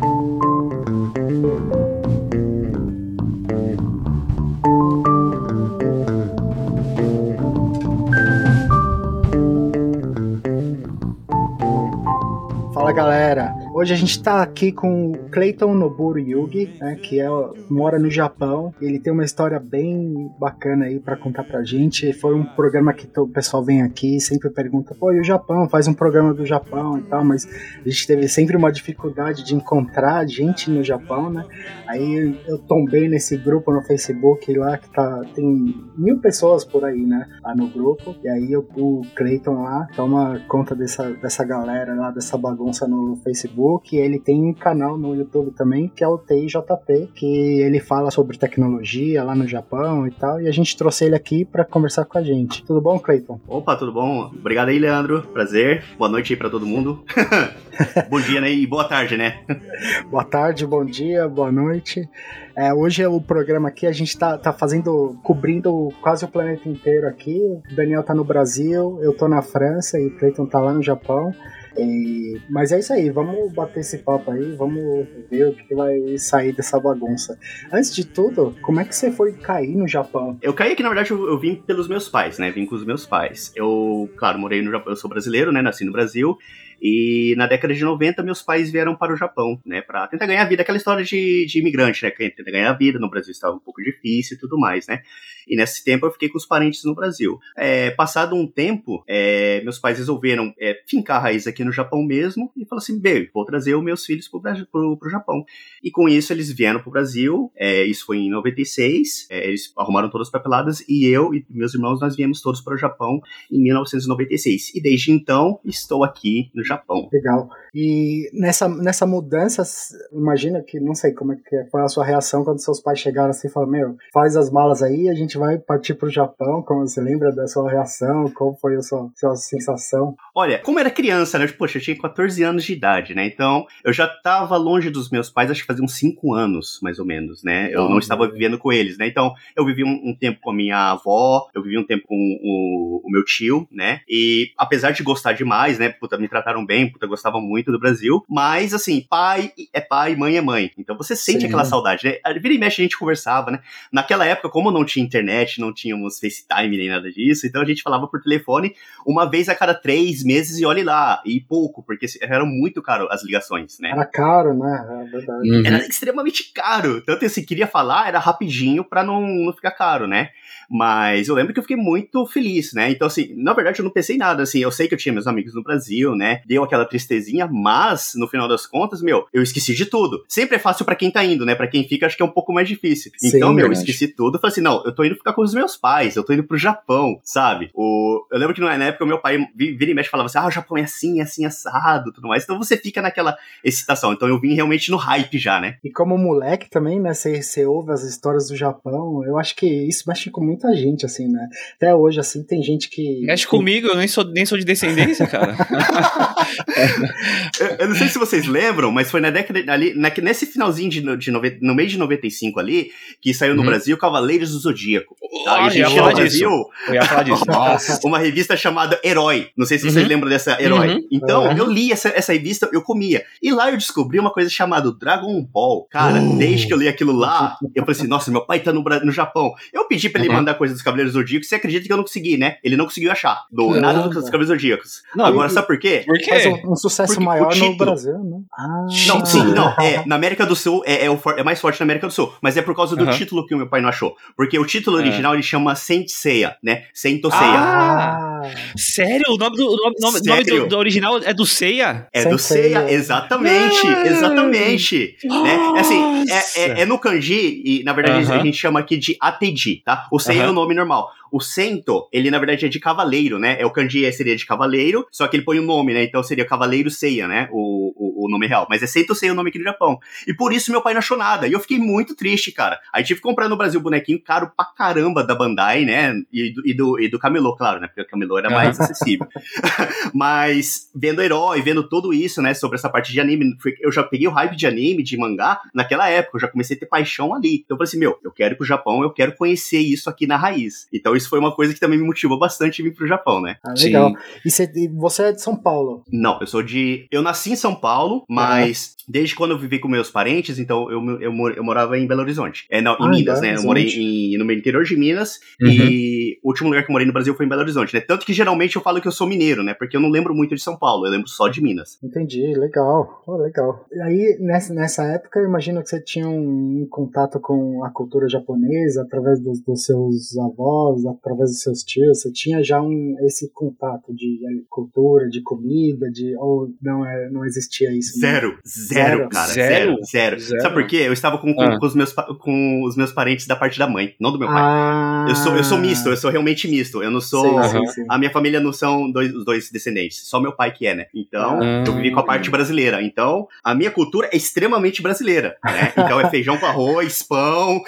Fala Hoje a gente está aqui com o Clayton Noburo Yugi, né, que é, mora no Japão. Ele tem uma história bem bacana aí para contar pra gente. Foi um programa que o pessoal vem aqui e sempre pergunta: pô, e o Japão? Faz um programa do Japão e tal, mas a gente teve sempre uma dificuldade de encontrar gente no Japão, né? Aí eu tombei nesse grupo no Facebook lá que tá, tem mil pessoas por aí, né? Lá no grupo. E aí eu, o Clayton lá toma conta dessa, dessa galera lá, dessa bagunça no Facebook Facebook, ele tem um canal no YouTube também, que é o TIJP, que ele fala sobre tecnologia lá no Japão e tal, e a gente trouxe ele aqui para conversar com a gente. Tudo bom, Cleiton? Opa, tudo bom? Obrigado aí, Leandro. Prazer. Boa noite aí para todo mundo. bom dia, né? E boa tarde, né? boa tarde, bom dia, boa noite. É, hoje é o programa aqui, a gente tá, tá fazendo, cobrindo quase o planeta inteiro aqui. O Daniel tá no Brasil, eu tô na França e o Cleiton tá lá no Japão. E, mas é isso aí, vamos bater esse papo aí, vamos ver o que vai sair dessa bagunça. Antes de tudo, como é que você foi cair no Japão? Eu caí aqui, na verdade, eu, eu vim pelos meus pais, né? Vim com os meus pais. Eu, claro, morei no Japão, eu sou brasileiro, né? Nasci no Brasil. E na década de 90, meus pais vieram para o Japão, né, para tentar ganhar vida, aquela história de, de imigrante, né, que ganhar vida, no Brasil estava um pouco difícil e tudo mais, né. E nesse tempo eu fiquei com os parentes no Brasil. É, passado um tempo, é, meus pais resolveram é, fincar a raiz aqui no Japão mesmo e falaram assim, bem, vou trazer os meus filhos para o Japão. E com isso eles vieram para o Brasil, é, isso foi em 96, é, eles arrumaram todas as papeladas e eu e meus irmãos, nós viemos todos para o Japão em 1996. E desde então estou aqui no Japão. Legal. E nessa, nessa mudança, imagina que, não sei como é que foi a sua reação quando seus pais chegaram assim e falaram, meu, faz as malas aí, a gente vai partir pro Japão, como você lembra da sua reação, qual foi a sua, sua sensação? Olha, como era criança, né, poxa, eu tinha 14 anos de idade, né, então eu já tava longe dos meus pais, acho que fazia uns 5 anos, mais ou menos, né, eu não estava vivendo com eles, né, então eu vivi um, um tempo com a minha avó, eu vivi um tempo com o, o meu tio, né, e apesar de gostar demais, né, puta, me trataram bem, puta, gostavam muito do Brasil. Mas, assim, pai é pai, mãe é mãe. Então você sente Sim. aquela saudade, né? Vira e mexe a gente conversava, né? Naquela época, como não tinha internet, não tínhamos FaceTime nem nada disso, então a gente falava por telefone uma vez a cada três meses e olhe lá. E pouco, porque eram muito caro as ligações, né? Era caro, né? É verdade. Uhum. Era extremamente caro. Tanto assim, queria falar, era rapidinho pra não, não ficar caro, né? Mas eu lembro que eu fiquei muito feliz, né? Então, assim, na verdade eu não pensei em nada, assim, eu sei que eu tinha meus amigos no Brasil, né? Deu aquela tristezinha, mas, no final das contas, meu, eu esqueci de tudo. Sempre é fácil para quem tá indo, né? Para quem fica, acho que é um pouco mais difícil. Sim, então, meu, eu esqueci tudo. Falei assim, não, eu tô indo ficar com os meus pais, eu tô indo pro Japão, sabe? O... Eu lembro que na época o meu pai vira e mexe falava assim, ah, o Japão é assim, é assim, assado, tudo mais. Então você fica naquela excitação. Então eu vim realmente no hype já, né? E como moleque também, né? Você, você ouve as histórias do Japão, eu acho que isso mexe com muita gente, assim, né? Até hoje, assim, tem gente que. Mexe comigo, eu nem sou, nem sou de descendência, cara. eu, eu, não sei se vocês lembram, mas foi na década ali, na, nesse finalzinho de, de nove, no mês de 95 ali, que saiu no hum. Brasil Cavaleiros do Zodíaco. Tá? Oh, a gente no Brasil eu ia falar disso. uma revista chamada Herói. Não sei se vocês uhum. lembram dessa Herói. Uhum. Então, uhum. eu li essa, essa revista, eu comia. E lá eu descobri uma coisa chamada Dragon Ball. Cara, uh. desde que eu li aquilo lá, eu falei assim, nossa, meu pai tá no, no Japão. Eu pedi pra ele uhum. mandar coisas dos Cavaleiros Zodíacos, você acredita que eu não consegui, né? Ele não conseguiu achar do, nada dos Cavaleiros Zodíacos. Não, Agora, e, sabe por quê? Por quê? Faz um, um sucesso Porque maior no Brasil, né? Ah, não, sim, não. É, na América do Sul é, é, o, é, mais forte na América do Sul, mas é por causa do título que o meu pai não achou. Porque o título é. original ele chama Saint Seiya, né? Saint Seiya. Ah, sério? O nome do, o nome, nome, nome do, do, original é do Seiya? É do Seiya, exatamente. Ah, exatamente. Né? Assim, é, é, é, no kanji, e na verdade uh -huh. a gente chama aqui de Ateji, tá? O Seiya uh -huh. é o nome normal. O Sento, ele na verdade é de cavaleiro, né? É o kanji seria de cavaleiro, só que ele põe o um nome, né? Então seria Cavaleiro Seiya, né? O, o, o nome real. Mas é Sento Seiya o nome aqui no Japão. E por isso meu pai não achou nada. E eu fiquei muito triste, cara. Aí tive que comprar no Brasil bonequinho caro pra caramba da Bandai, né? E do, e do, e do Camelô, claro, né? Porque o Camelô Era mais acessível. Mas vendo herói, vendo tudo isso, né, sobre essa parte de anime, eu já peguei o hype de anime, de mangá, naquela época, eu já comecei a ter paixão ali. Então eu falei assim, meu, eu quero ir pro Japão, eu quero conhecer isso aqui na raiz. Então isso foi uma coisa que também me motivou bastante vir pro Japão, né? Ah, legal. Sim. E você, você é de São Paulo? Não, eu sou de. Eu nasci em São Paulo, mas uhum. desde quando eu vivi com meus parentes, então eu, eu, eu morava em Belo Horizonte. É, não, em ah, Minas, né? Eu morei em, no interior de Minas uhum. e o último lugar que eu morei no Brasil foi em Belo Horizonte, né? Tanto que geralmente eu falo que eu sou mineiro, né? Porque eu não lembro muito de São Paulo, eu lembro só de Minas. Entendi, legal. Oh, legal. E aí, nessa, nessa época, eu imagino que você tinha um, um contato com a cultura japonesa através dos, dos, seus avós, através dos seus tios. Você tinha já um, esse contato de cultura, de comida, de ou não, é, não existia isso? Zero, zero, zero, cara. Zero? Zero, zero. Sabe por quê? Eu estava com, com, ah. com, os meus, com os meus parentes da parte da mãe, não do meu pai. Ah. Eu, sou, eu sou misto, eu sou realmente misto. Eu não sou. Sim, sim, sim. A minha família não são dois, os dois descendentes, só meu pai que é, né? Então, ah. eu vivi com a parte brasileira. Então, a minha cultura é extremamente brasileira, né? Então é feijão com arroz, pão.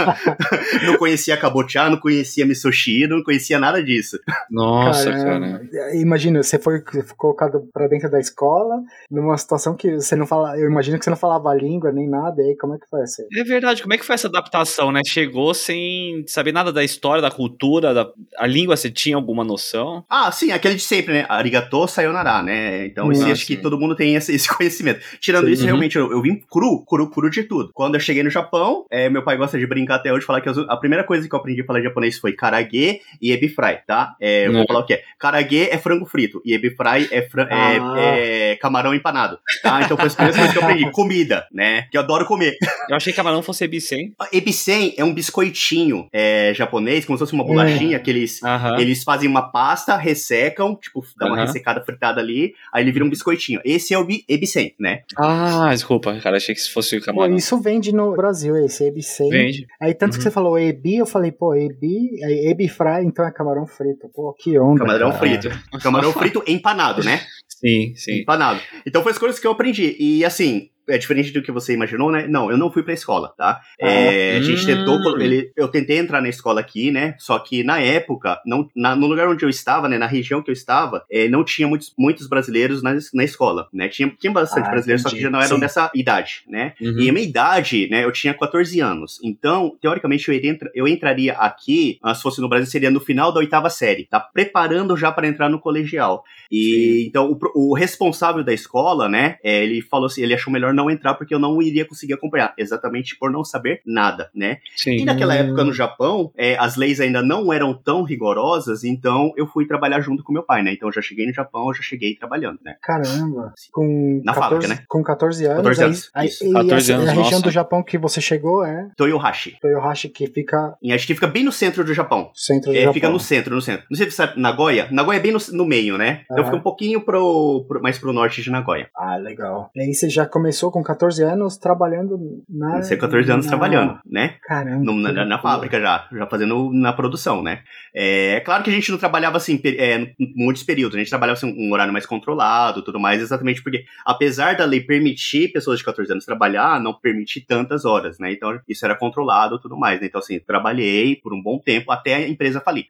não conhecia cabotiá, não conhecia misoshi, não conhecia nada disso. Nossa, cara. Imagina, você foi colocado pra dentro da escola, numa situação que você não fala. Eu imagino que você não falava a língua nem nada, e aí como é que foi essa? É verdade, como é que foi essa adaptação, né? Chegou sem saber nada da história, da cultura, da a língua, você tinha alguma noção? Ah, sim, aquele de sempre, né? Arigato sayonara, né? Então, esse, acho que todo mundo tem esse, esse conhecimento. Tirando sim. isso, uhum. realmente, eu, eu, vim cru, cru, cru de tudo. Quando eu cheguei no Japão, é, meu pai gosta de brincar até hoje, falar que a primeira coisa que eu aprendi a falar japonês foi karage e ebifry, tá? É, eu vou uhum. falar o que é. Karage é frango frito e ebifry é, fran é, ah. é, camarão empanado, tá? Então foi as primeiras coisas que eu aprendi. Comida, né? Que eu adoro comer. Eu achei que camarão fosse ebisen. Ebisen é um biscoitinho é, japonês, como se fosse uma bolachinha que eles, eles fazem uma pasta, ressecam, tipo, dá uma ressecada fritada ali, aí ele vira um biscoitinho. Esse é o ebisen, né? Ah, desculpa, cara, achei que fosse o camarão. Pô, isso vende no Brasil, esse ebisen. Vende. Aí tanto uhum. que você falou ebi, eu falei, pô, ebi, ebi fry, então é camarão frito. Pô, que onda. Camarão cara. frito. Camarão frito empanado, né? Sim, sim. Empanado. Então foi as coisas que eu aprendi. E assim, é diferente do que você imaginou, né? Não, eu não fui pra escola, tá? Ah, é, a gente tentou, hum. ele, eu tentei entrar na escola aqui, né? Só que na época, não, na, no lugar onde eu estava, né? Na região que eu estava, é, não tinha muitos, muitos brasileiros na, na escola, né? Tinha, tinha bastante ah, brasileiros, entendi. só que já não eram Sim. dessa idade, né? Uhum. E a minha idade, né? Eu tinha 14 anos. Então, teoricamente, eu, eu entraria aqui, ah, se fosse no Brasil, seria no final da oitava série, tá? Preparando já para entrar no colegial. E Sim. então, o, o, responsável da escola, né? É, ele falou assim, ele achou melhor não entrar porque eu não iria conseguir acompanhar, exatamente por não saber nada, né? Sim. E naquela época no Japão, é, as leis ainda não eram tão rigorosas, então eu fui trabalhar junto com meu pai, né? Então eu já cheguei no Japão, eu já cheguei trabalhando, né? Caramba! Com Na 14, fábrica, né? Com 14 anos. 14 anos. Aí, aí, 14 anos, a região nossa. do Japão que você chegou é? Toyohashi. Toyohashi que fica... E acho que fica bem no centro do Japão. Centro do é, Japão. Fica no centro, no centro. Não sei se você sabe, Nagoya? Nagoya é bem no, no meio, né? Então fica um pouquinho pro, pro, mais pro norte de Nagoya. Ah, legal. E aí você já começou com 14 anos trabalhando na. Você 14 anos na... trabalhando, né? Caramba. No, na, na fábrica já, já fazendo na produção, né? É, é claro que a gente não trabalhava assim, é, muitos períodos, a gente trabalhava assim, um horário mais controlado tudo mais, exatamente porque, apesar da lei permitir pessoas de 14 anos trabalhar, não permite tantas horas, né? Então isso era controlado tudo mais, né? Então, assim, trabalhei por um bom tempo até a empresa falir.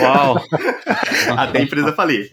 Uau! até a empresa falir.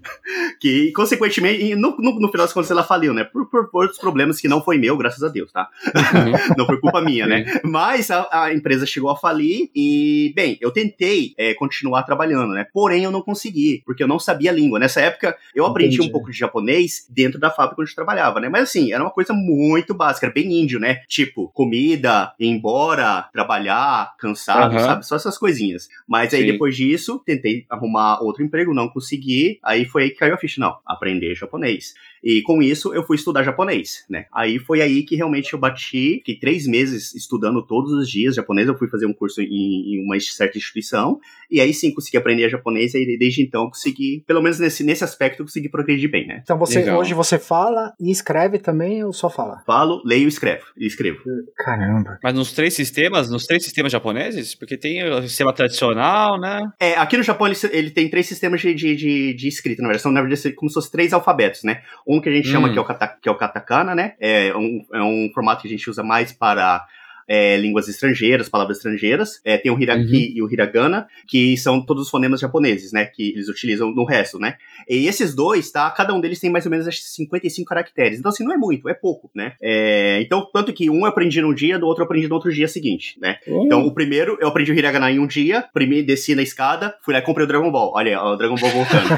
Que, consequentemente, no, no, no final das contas, ela faliu, né? Por, por, por outros problemas que não foi meu, graças a Deus, tá? Uhum. não foi culpa minha, né? Mas a, a, empresa chegou a falir e, bem, eu tentei é, continuar trabalhando, né? Porém, eu não consegui, porque eu não sabia a língua. Nessa época, eu aprendi Entendi. um pouco de japonês dentro da fábrica onde eu trabalhava, né? Mas assim, era uma coisa muito básica, era bem índio, né? Tipo, comida, ir embora, trabalhar, cansado, uhum. sabe? Só essas coisinhas. Mas aí, Sim. depois disso, tentei arrumar outro emprego, não consegui. Aí foi aí que caiu a ficha, não. Aprender japonês. E com isso eu fui estudar japonês, né? Aí foi aí que realmente eu bati, fiquei três meses estudando todos os dias japonês. Eu fui fazer um curso em, em uma certa instituição, e aí sim consegui aprender japonês, e desde então consegui, pelo menos nesse, nesse aspecto, consegui progredir bem, né? Então você Legal. hoje você fala e escreve também ou só fala? Falo, leio e escrevo. E escrevo. Caramba. Mas nos três sistemas, nos três sistemas japoneses? Porque tem o sistema tradicional, né? É, aqui no Japão ele, ele tem três sistemas de, de, de, de escrita, na verdade, são na verdade como se fossem três alfabetos, né? Um que a gente hum. chama que é, o kata, que é o katakana, né? É um, é um formato que a gente usa mais para é, línguas estrangeiras, palavras estrangeiras. É, tem o Hiraki uhum. e o Hiragana, que são todos os fonemas japoneses, né? Que eles utilizam no resto, né? E esses dois, tá? Cada um deles tem mais ou menos acho, 55 caracteres. Então, assim, não é muito, é pouco, né? É, então, tanto que um eu aprendi num dia, do outro eu aprendi no outro dia seguinte, né? Uhum. Então, o primeiro eu aprendi o Hiragana em um dia, primeiro desci na escada, fui lá e comprei o Dragon Ball. Olha, o Dragon Ball voltando.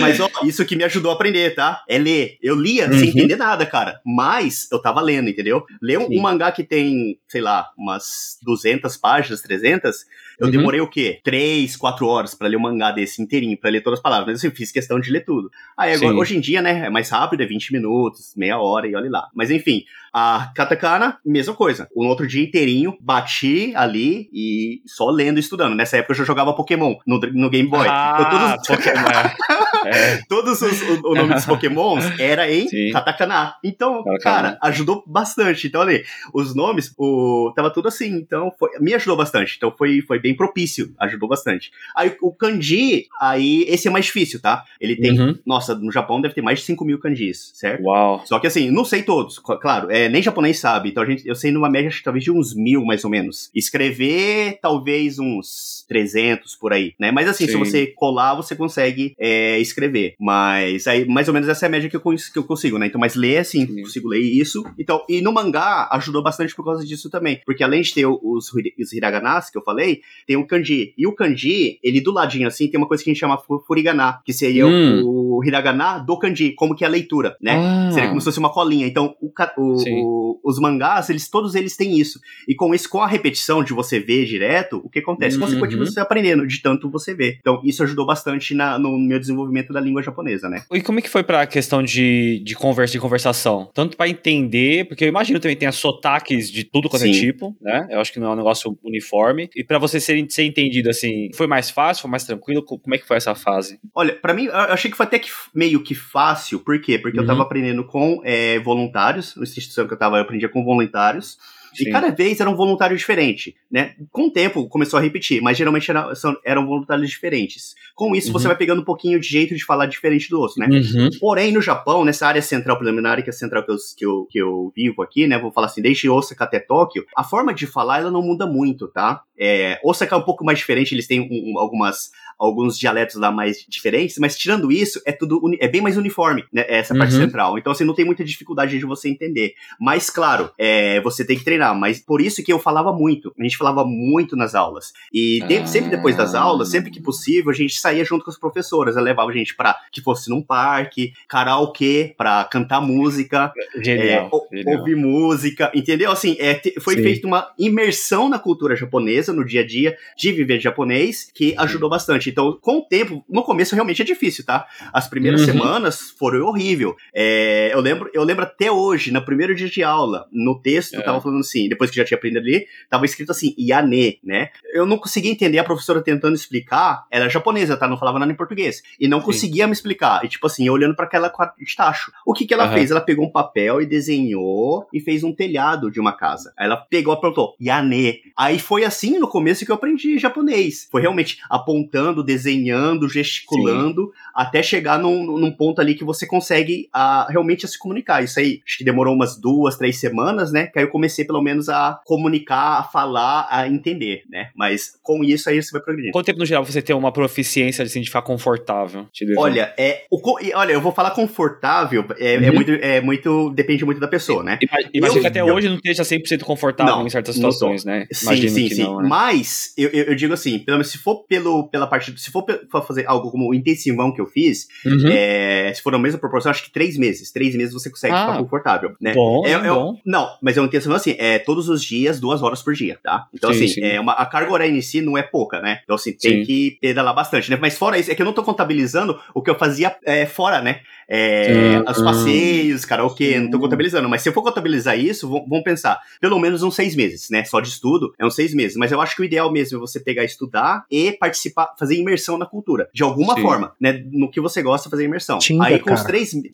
Mas, ó, isso que me ajudou a aprender, tá? É ler. Eu lia uhum. sem entender nada, cara. Mas eu tava lendo, entendeu? Ler um, um, mangá que tem, sei lá, umas 200 páginas, 300, eu uhum. demorei o quê? 3, 4 horas para ler um mangá desse inteirinho, para ler todas as palavras. Mas assim, eu fiz questão de ler tudo. Aí agora, hoje em dia, né, é mais rápido, é 20 minutos, meia hora e olha lá. Mas enfim, a katakana, mesma coisa. Um outro dia inteirinho, bati ali e só lendo e estudando. Nessa época eu já jogava Pokémon no, no Game Boy. Ah, então, todos... Pokémon. é. Todos os, o, o nome dos Pokémons era em Sim. katakana. Então, cara, ajudou bastante. Então, ali, os nomes, o, tava tudo assim. Então, foi, me ajudou bastante. Então, foi, foi bem propício. Ajudou bastante. Aí, o kanji, aí, esse é mais difícil, tá? Ele tem, uhum. nossa, no Japão deve ter mais de 5 mil kanjis, certo? Uau. Só que assim, não sei todos, claro, é, nem japonês sabe. Então, a gente, eu sei numa média, talvez de uns mil, mais ou menos. Escrever, talvez uns 300 por aí, né? Mas assim, Sim. se você colar, você consegue é, escrever. Mas aí, mais ou menos essa é a média que eu, que eu consigo, né? Então, mas ler, assim, Sim. consigo ler isso. Então, e no mangá ajudou bastante por causa disso também. Porque além de ter os, os hiraganas que eu falei, tem o kanji. E o kanji, ele do ladinho, assim, tem uma coisa que a gente chama furigana, que seria hum. o, o hiragana do kanji, como que é a leitura, né? Ah. Seria como se fosse uma colinha. Então, o, o, os mangás, eles todos eles têm isso. E com isso, com a repetição de você ver direto, o que acontece? Uhum. Consequentemente, você aprendendo de tanto você ver. Então, isso ajudou bastante na, no meu desenvolvimento da língua japonesa, né? E como é que foi pra questão de, de conversa de conversação? Tanto para entender, porque eu imagino também tem as sotaques de tudo quanto é Sim. é tipo, né? Eu acho que não é um negócio uniforme. E para você ser, ser entendido assim, foi mais fácil, foi mais tranquilo? Como é que foi essa fase? Olha, para mim, eu achei que foi até que meio que fácil. Por quê? Porque uhum. eu tava aprendendo com é, voluntários, na instituição que eu tava, eu aprendia com voluntários. Sim. E cada vez era um voluntário diferente, né? Com o tempo começou a repetir, mas geralmente era, são, eram voluntários diferentes. Com isso, uhum. você vai pegando um pouquinho de jeito de falar diferente do outro, né? Uhum. Porém, no Japão, nessa área central preliminar, que é a central que eu, que eu, que eu vivo aqui, né? Vou falar assim, desde Osaka até Tóquio, a forma de falar ela não muda muito, tá? É, Osaka é um pouco mais diferente, eles têm um, um, algumas alguns dialetos lá mais diferentes, mas tirando isso, é tudo é bem mais uniforme, né? Essa parte uhum. central. Então, assim, não tem muita dificuldade de você entender. Mas, claro, é, você tem que treinar. Mas por isso que eu falava muito. A gente falava muito nas aulas. E de, ah. sempre depois das aulas, sempre que possível, a gente saía junto com as professoras. Ela levava a gente para que fosse num parque, karaokê, para cantar música, genial, é, genial. ouvir música, entendeu? Assim, é, foi feita uma imersão na cultura japonesa, no dia a dia, de viver japonês, que ajudou bastante. Então, com o tempo, no começo realmente é difícil, tá? As primeiras uhum. semanas foram horrível. É, eu lembro, eu lembro até hoje, no primeiro dia de aula, no texto, é. tava falando assim, depois que já tinha aprendido ali, tava escrito assim, Yane, né? Eu não conseguia entender a professora tentando explicar, era japonesa, tá? Não falava nada em português. E não Sim. conseguia me explicar. E tipo assim, eu olhando para aquela de tacho. O que que ela uhum. fez? Ela pegou um papel e desenhou e fez um telhado de uma casa. Aí ela pegou e apontou, Yane. Aí foi assim no começo que eu aprendi japonês. Foi realmente apontando falando, desenhando, gesticulando, Sim. até chegar num, num, ponto ali que você consegue a, ah, realmente a se comunicar. Isso aí, acho que demorou umas duas, três semanas, né? Que aí eu comecei pelo menos a comunicar, a falar, a entender, né? Mas com isso aí você vai progredindo. Quanto tempo no geral você tem uma proficiência assim, de ficar confortável? Olha, é, o, olha, eu vou falar confortável, é, é uhum. é, muito, é muito, depende muito da pessoa, né? Mas que até eu, hoje não esteja 100% confortável não, em certas situações, né? Imagino sim, sim, sim. Não, né? Mas, eu, eu, digo assim, pelo menos se for pelo, pela parte se for pra fazer algo como o intensivão que eu fiz, uhum. é, se for na mesma proporção, acho que três meses. Três meses você consegue ah, ficar confortável, né? Bom, é, é, bom. Não, mas é um intensivão assim, é todos os dias, duas horas por dia, tá? Então, sim, assim, sim. É uma, a carga horária em si não é pouca, né? Então, assim, tem sim. que pedalar bastante, né? Mas fora isso, é que eu não tô contabilizando o que eu fazia é, fora, né? É, os passeios, karaokê, não tô contabilizando. Mas se eu for contabilizar isso, vamos pensar, pelo menos uns seis meses, né? Só de estudo, é uns seis meses. Mas eu acho que o ideal mesmo é você pegar, estudar e participar, fazer imersão na cultura. De alguma Sim. forma, né? No que você gosta, fazer imersão. Tinder, Aí com os cara. três. Ti-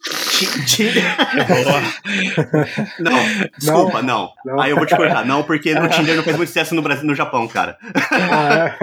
Tinder. Não, desculpa, não. Não. Aí eu vou te cortar. Não, porque no Tinder não faz muito sucesso no Brasil no Japão, cara. Ah,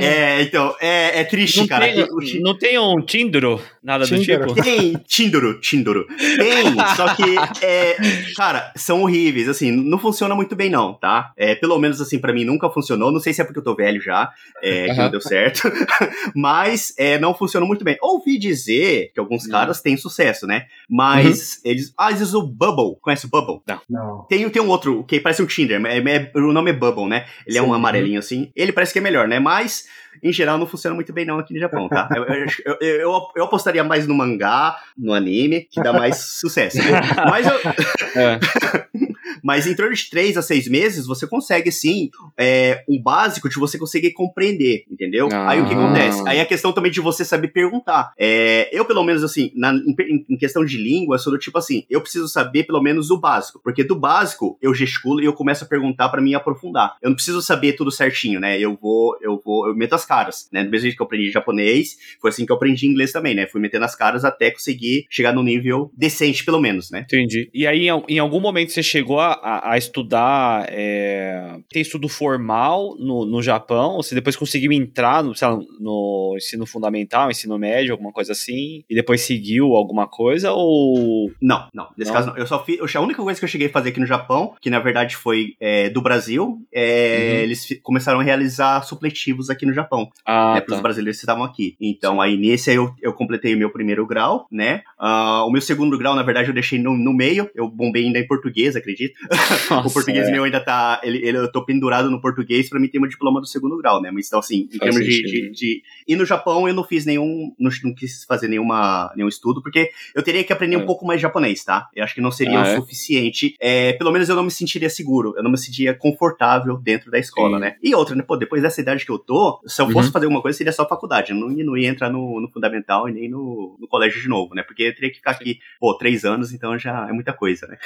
é. É, então, é, é triste, Não cara. tem, que não tem um Tindro? Nada Tinder. do tipo? Tem Tindoro, Tindoro. Tem, só que, é, cara, são horríveis, assim, não funciona muito bem não, tá? É, pelo menos, assim, pra mim nunca funcionou, não sei se é porque eu tô velho já, é, que não deu certo, mas é, não funcionou muito bem. Ouvi dizer que alguns Hum. caras têm sucesso, né? Mas eles... Ah, eles usam o Bubble, conhece o Bubble? Não. Tem, tem um outro, que parece um Tinder, é- é- o nome é Bubble, né? Ele é um Sim. amarelinho assim. Ele parece que é melhor, né? Mas, em geral, não funciona muito bem não aqui no Japão, tá? Eu, eu, eu, eu- eu apostaria mais no mangá, no anime, que dá mais sucesso, né? Mas, eu- É. mas em torno de três a seis meses, você consegue, sim, é, um básico de você conseguir compreender, entendeu? Ah. Aí o que acontece? Aí a questão também de você saber perguntar. É, eu, pelo menos, assim, na- em, em questão de língua, sou do tipo assim, eu preciso saber pelo menos o básico, porque do básico eu gesticulo e eu começo a perguntar pra mim aprofundar. Eu não preciso saber tudo certinho, né? Eu vou, eu vou, eu meto as caras, né? Do mesmo jeito que eu aprendi japonês, foi assim que eu aprendi inglês também, né? Fui metendo as caras até conseguir chegar no nível decente, pelo menos, né? Entendi. E aí, em, em algum momento, você chegou a, a- a estudar. é, Tem estudo formal no, no Japão? Ou você depois conseguiu entrar no, lá, no ensino fundamental, ensino médio, alguma coisa assim? E depois seguiu alguma coisa? Ou. Não, não. Nesse Não? caso, não. Eu só fiz. A única coisa que eu cheguei a fazer aqui no Japão, que na verdade foi é, do Brasil, é, Uhum. eles começaram a realizar supletivos aqui no Japão, Ah, né, para os tá. brasileiros que estavam aqui. Então, aí nesse aí eu, eu completei o meu primeiro grau, né? Ah, o meu segundo grau, na verdade, eu deixei no, no meio. Eu bombei ainda em português, acredito. o Nossa, português é. meu ainda tá. Ele, ele- eu tô pendurado no português pra mim ter meu diploma do segundo grau, né? Mas então, assim, em Faz termos de, de, de- E no Japão eu não fiz nenhum. Não, não quis fazer nenhuma, nenhum estudo, porque eu teria que aprender É. um pouco mais japonês, tá? Eu acho que não seria Ah, o é? suficiente. É, pelo menos eu não me sentiria seguro, eu não me sentiria confortável dentro da escola, Sim. né? E outra, né? Pô, depois dessa idade que eu tô, se eu Uhum. fosse fazer alguma coisa, seria só faculdade. Eu não, ia- não ia entrar no, no fundamental e nem no, no colégio de novo, né? Porque eu teria que ficar aqui, pô, três anos, então já é muita coisa, né?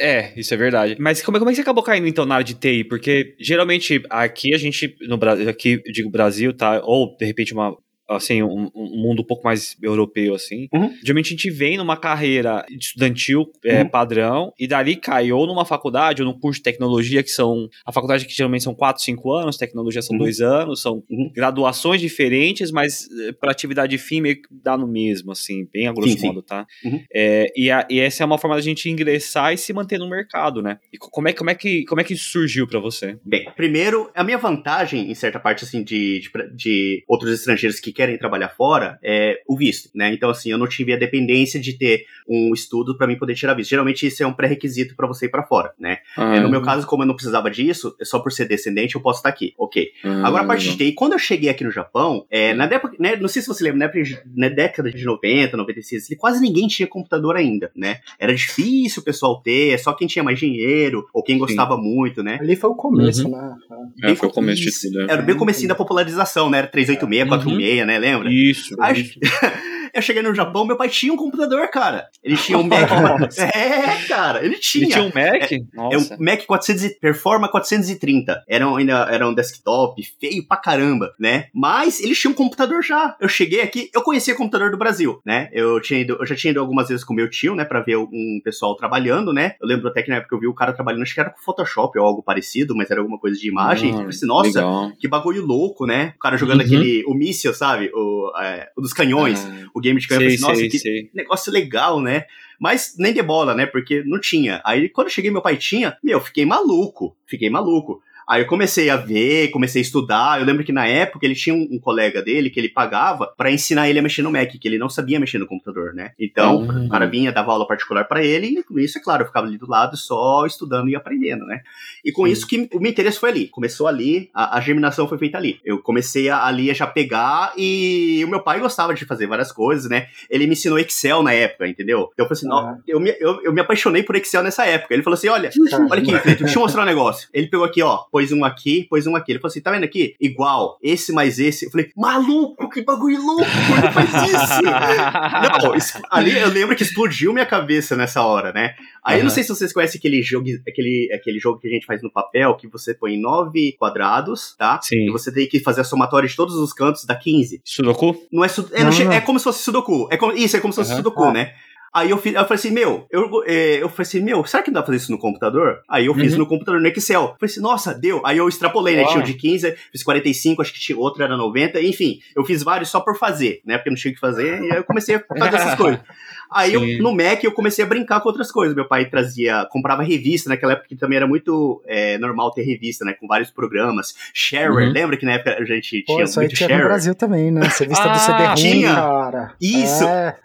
É, isso é verdade. Mas como, é- como é que você acabou caindo então na área de TI? Porque geralmente aqui a gente, no Brasil, aqui eu digo Brasil, tá? Ou de repente uma. Assim, um, um mundo um pouco mais europeu, assim. Uhum. Geralmente a gente vem numa carreira estudantil é, Uhum. padrão e dali cai ou numa faculdade ou num curso de tecnologia, que são. A faculdade que geralmente são 4, 5 anos, tecnologia são Uhum. 2 anos, são Uhum. graduações diferentes, mas para atividade fim meio que dá no mesmo, assim, bem a grosso Sim, sim. modo, tá? Uhum. É, e, a- e essa é uma forma da gente ingressar e se manter no mercado, né? E co- como é, como é, que, como é que isso surgiu pra você? Bem, primeiro, a minha vantagem, em certa parte, assim, de, de, de outros estrangeiros que querem trabalhar fora é o visto, né? Então, assim, eu não tive a dependência de ter um estudo para mim poder tirar visto. Geralmente, isso é um pré-requisito para você ir para fora, né? Ah, é, no meu é. caso, como eu não precisava disso, é só por ser descendente, eu posso estar aqui, ok. Ah, Agora, a parte de quando eu cheguei aqui no Japão, é, hum. na época, né, não sei se você lembra, na, época, na década de 90, 96, quase ninguém tinha computador ainda, né? Era difícil o pessoal ter, é só quem tinha mais dinheiro, ou quem gostava Sim. muito, né? Ali foi o começo, uhum. né? Bem é, foi o começo de. Né? Era bem uhum. comecinho da popularização, né? Era 386, 486, né? Lembra? Isso, Acho- isso. Eu cheguei no Japão, meu pai tinha um computador, cara. Ele tinha um Mac. É, cara, ele tinha. Ele tinha um Mac? É Nossa. um Mac 400 e- Performa 430. Era um, ainda era um desktop feio pra caramba, né? Mas ele tinha um computador já. Eu cheguei aqui, eu conhecia computador do Brasil, né? Eu, tinha ido, eu já tinha ido algumas vezes com meu tio, né? Pra ver um pessoal trabalhando, né? Eu lembro até que na época eu vi o cara trabalhando, acho que era com Photoshop ou algo parecido, mas era alguma coisa de imagem. Ah, eu pensei, nossa, legal. que bagulho louco, né? O cara jogando Uhum. aquele, o míssil, sabe? O, é, o dos canhões, Ah, o game de canhão. Eu sei, pensei, nossa, sei, que sei. negócio legal, né? Mas nem de bola, né? Porque não tinha. Aí quando eu cheguei, meu pai tinha, meu, fiquei maluco. Fiquei maluco. Aí eu comecei a ver, comecei a estudar. Eu lembro que na época ele tinha um, um colega dele que ele pagava pra ensinar ele a mexer no Mac, que ele não sabia mexer no computador, né? Então, Uhum. o cara vinha, dava aula particular pra ele, e com isso, é claro, eu ficava ali do lado só estudando e aprendendo, né? E com Sim. isso que o meu interesse foi ali. Começou ali, a, a germinação foi feita ali. Eu comecei a, ali a já pegar e o meu pai gostava de fazer várias coisas, né? Ele me ensinou Excel na época, entendeu? Então eu falei assim, ó, eu, me, eu, eu me apaixonei por Excel nessa época. Ele falou assim: olha, olha aqui, Cleiton, deixa eu mostrar um negócio. Ele pegou aqui, ó, pôs um aqui, pôs um aqui. Ele falou assim: tá vendo aqui? Igual, esse mais esse. Eu falei, maluco, que bagulho louco, ele faz isso. não, ali eu lembro que explodiu minha cabeça nessa hora, né? Aí uhum. não sei se vocês conhecem aquele jogo, aquele, aquele jogo que a gente faz no papel, que você põe nove quadrados, tá? Sim. E você tem que fazer a somatória de todos os cantos da 15. Sudoku? Não é, é, é como se fosse Sudoku. É como, isso, é como se fosse uhum. Sudoku, ah. né? Aí eu, fiz, eu falei assim, meu, eu, é, eu falei assim, meu, será que não dá pra fazer isso no computador? Aí eu fiz uhum. no computador no Excel. Eu falei assim, nossa, deu. Aí eu extrapolei, né? Tinha o de 15, fiz 45, acho que tinha outro era 90, enfim, eu fiz vários só por fazer, né? Porque não tinha o que fazer, e aí eu comecei a fazer essas coisas. Aí eu, no Mac eu comecei a brincar com outras coisas. Meu pai trazia, comprava revista, naquela época que também era muito é, normal ter revista, né? Com vários programas. Share, uhum. lembra que na época a gente Pô, tinha isso muito tinha no Brasil também, né? Revista ah, do tinha. cara. Isso! É.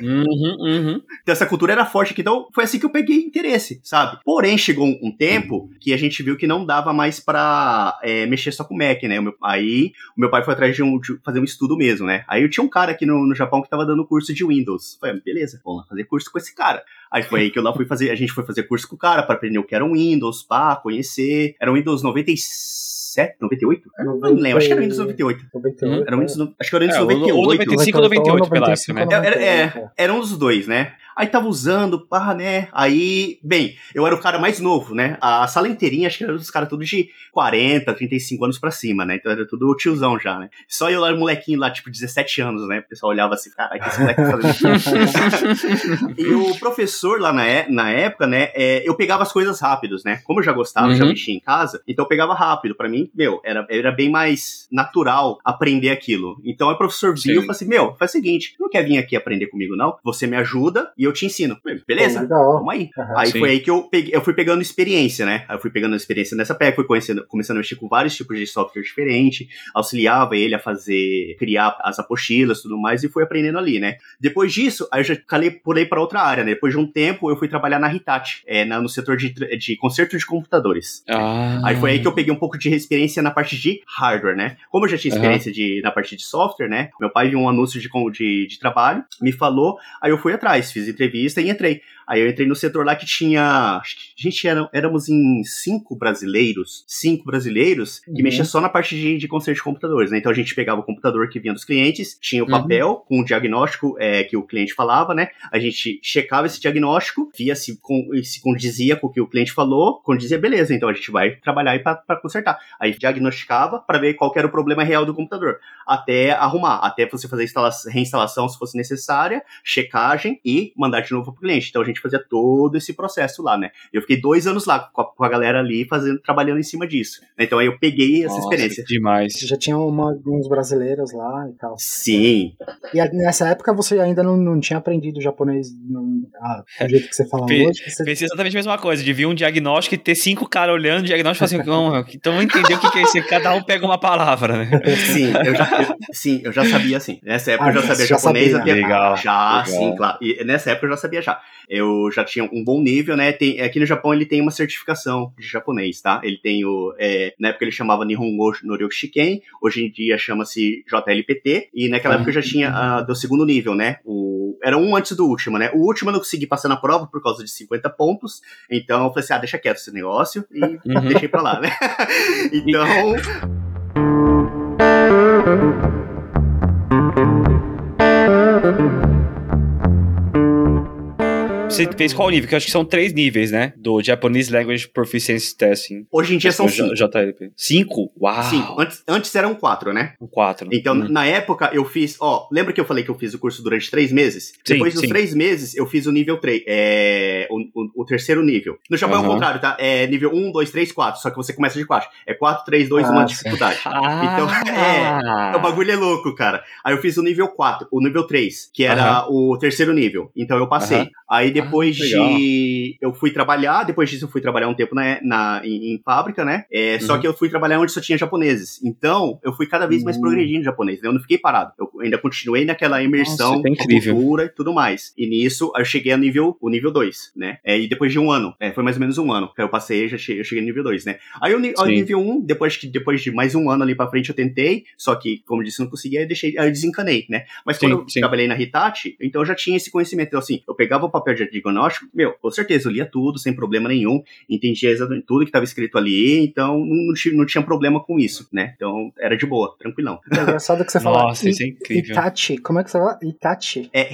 uhum, uhum. Então essa cultura era forte aqui, então foi assim que eu peguei interesse, sabe? Porém, chegou um, um tempo que a gente viu que não dava mais pra é, mexer só com Mac, né? O meu, aí o meu pai foi atrás de, um, de, fazer um estudo mesmo, né? Aí eu tinha um cara aqui no, no Japão que tava dando curso de Windows. Falei, beleza beleza, vamos lá fazer curso com esse cara. Aí foi aí que eu lá fui fazer, a gente foi fazer curso com o cara para aprender o que era um Windows, pá, conhecer. Era um Windows 97, 98? É, não lembro, acho que era o Windows 98. 98 era um Windows, acho que era o Windows é, 98. Ou 95 ou 98 pela época, né? Era, é, era um dos dois, né? Aí tava usando, pá, né? Aí, bem, eu era o cara mais novo, né? A sala inteirinha, acho que era dos caras tudo de 40, 35 anos pra cima, né? Então era tudo tiozão já, né? Só eu lá, molequinho lá, tipo, 17 anos, né? O pessoal olhava assim, caralho, que esse moleque tá fazendo E o professor lá na, é, na época, né? É, eu pegava as coisas rápidos, né? Como eu já gostava, uhum. já mexia em casa, então eu pegava rápido. Pra mim, meu, era, era bem mais natural aprender aquilo. Então o professor viu e falou assim: meu, faz o seguinte, não quer vir aqui aprender comigo, não? Você me ajuda e eu te ensino. Beleza? Vamos aí. Uhum, aí sim. foi aí que eu peguei, eu fui pegando experiência, né? Aí eu fui pegando experiência nessa PEC, fui conhecendo, começando a mexer com vários tipos de software diferentes, auxiliava ele a fazer, criar as apostilas e tudo mais, e fui aprendendo ali, né? Depois disso, aí eu já calei, pulei para outra área, né? Depois de um tempo, eu fui trabalhar na Hitachi, é, na, no setor de, de conserto de computadores. Ah. Aí foi aí que eu peguei um pouco de experiência na parte de hardware, né? Como eu já tinha experiência uhum. de, na parte de software, né? Meu pai viu um anúncio de, de, de trabalho, me falou, aí eu fui atrás, fiz entrevista e entrei. Aí eu entrei no setor lá que tinha. A gente era, éramos em cinco brasileiros. Cinco brasileiros que uhum. mexiam só na parte de, de conserto de computadores, né? Então a gente pegava o computador que vinha dos clientes, tinha o uhum. papel uhum. com o diagnóstico é, que o cliente falava, né? A gente checava esse diagnóstico, via se, com, se condizia com o que o cliente falou, condizia, beleza, então a gente vai trabalhar aí para consertar. Aí diagnosticava para ver qual era o problema real do computador, até arrumar, até você fazer reinstalação se fosse necessária, checagem e mandar de novo para o cliente. Então a gente fazia todo esse processo lá, né? Eu fiquei dois anos lá com a, com a galera ali fazendo, trabalhando em cima disso. Então aí eu peguei essa Nossa, experiência. Demais. Já tinha uma, uns brasileiros lá e tal. Sim. E nessa época você ainda não, não tinha aprendido japonês não, ah, do jeito que você fala Pe hoje? Você... Pensei exatamente a mesma coisa, de vir um diagnóstico e ter cinco caras olhando o diagnóstico e falar assim, então vamos entender o que, que é isso. Cada um pega uma palavra, né? Sim, eu já, eu, sim, eu já sabia assim. Nessa época ah, eu já sabia já japonês. Sabia. Legal. Já, legal. sim, claro. E nessa época eu já sabia já eu já tinha um bom nível, né? Tem, aqui no Japão ele tem uma certificação de japonês, tá? Ele tem o. É, na época ele chamava Nihongo Noryoku Shiken, hoje em dia chama-se JLPT, e naquela época eu já tinha uh, do segundo nível, né? O, era um antes do último, né? O último eu não consegui passar na prova por causa de 50 pontos, então eu falei assim: ah, deixa quieto esse negócio, e uhum. deixei pra lá, né? então. Você fez qual nível? Que eu acho que são três níveis, né? Do Japanese Language Proficiency Testing. Hoje em dia são cinco. JLP. Cinco? Uau! Cinco. Antes, antes eram quatro, né? Quatro. Então, hum. na época, eu fiz... Ó, lembra que eu falei que eu fiz o curso durante três meses? Sim, Depois dos sim. três meses, eu fiz o nível 3. É, o, o, o terceiro nível. No Japão uhum. é o contrário, tá? É nível 1, 2, 3, 4. Só que você começa de quatro. É 4, 3, 2, ah, 1 dificuldade. Ah. Então, é... O bagulho é louco, cara. Aí eu fiz o nível 4, o nível 3, que era uhum. o terceiro nível. Então eu passei. Uhum. Aí depois ah, de. Eu fui trabalhar, depois disso eu fui trabalhar um tempo na, na em, em fábrica, né? É, uhum. Só que eu fui trabalhar onde só tinha japoneses. Então, eu fui cada vez mais uhum. progredindo japonês, né? Eu não fiquei parado. Eu ainda continuei naquela imersão, Nossa, é cultura e tudo mais. E nisso, eu cheguei a nível, o nível 2, né? É, e depois de um ano. É, foi mais ou menos um ano. Que eu passei, já cheguei, eu cheguei no nível 2, né? Aí eu, ao nível 1, um, depois, que, depois de mais um ano ali pra frente, eu tentei. Só que, como eu disse, não consegui, aí eu deixei, aí eu desencanei, né? Mas quando sim, eu sim. trabalhei na Hitachi, então eu já tinha esse conhecimento. Então, assim, eu pegava o papel de diagnóstico, meu, com certeza, eu lia tudo, sem problema nenhum, entendia exatamente tudo que estava escrito ali, então não, não, tinha problema com isso, né? Então era de boa, tranquilão. É engraçado que você fala. Nossa, isso é incrível. Itachi, como é que você fala? Itachi. É,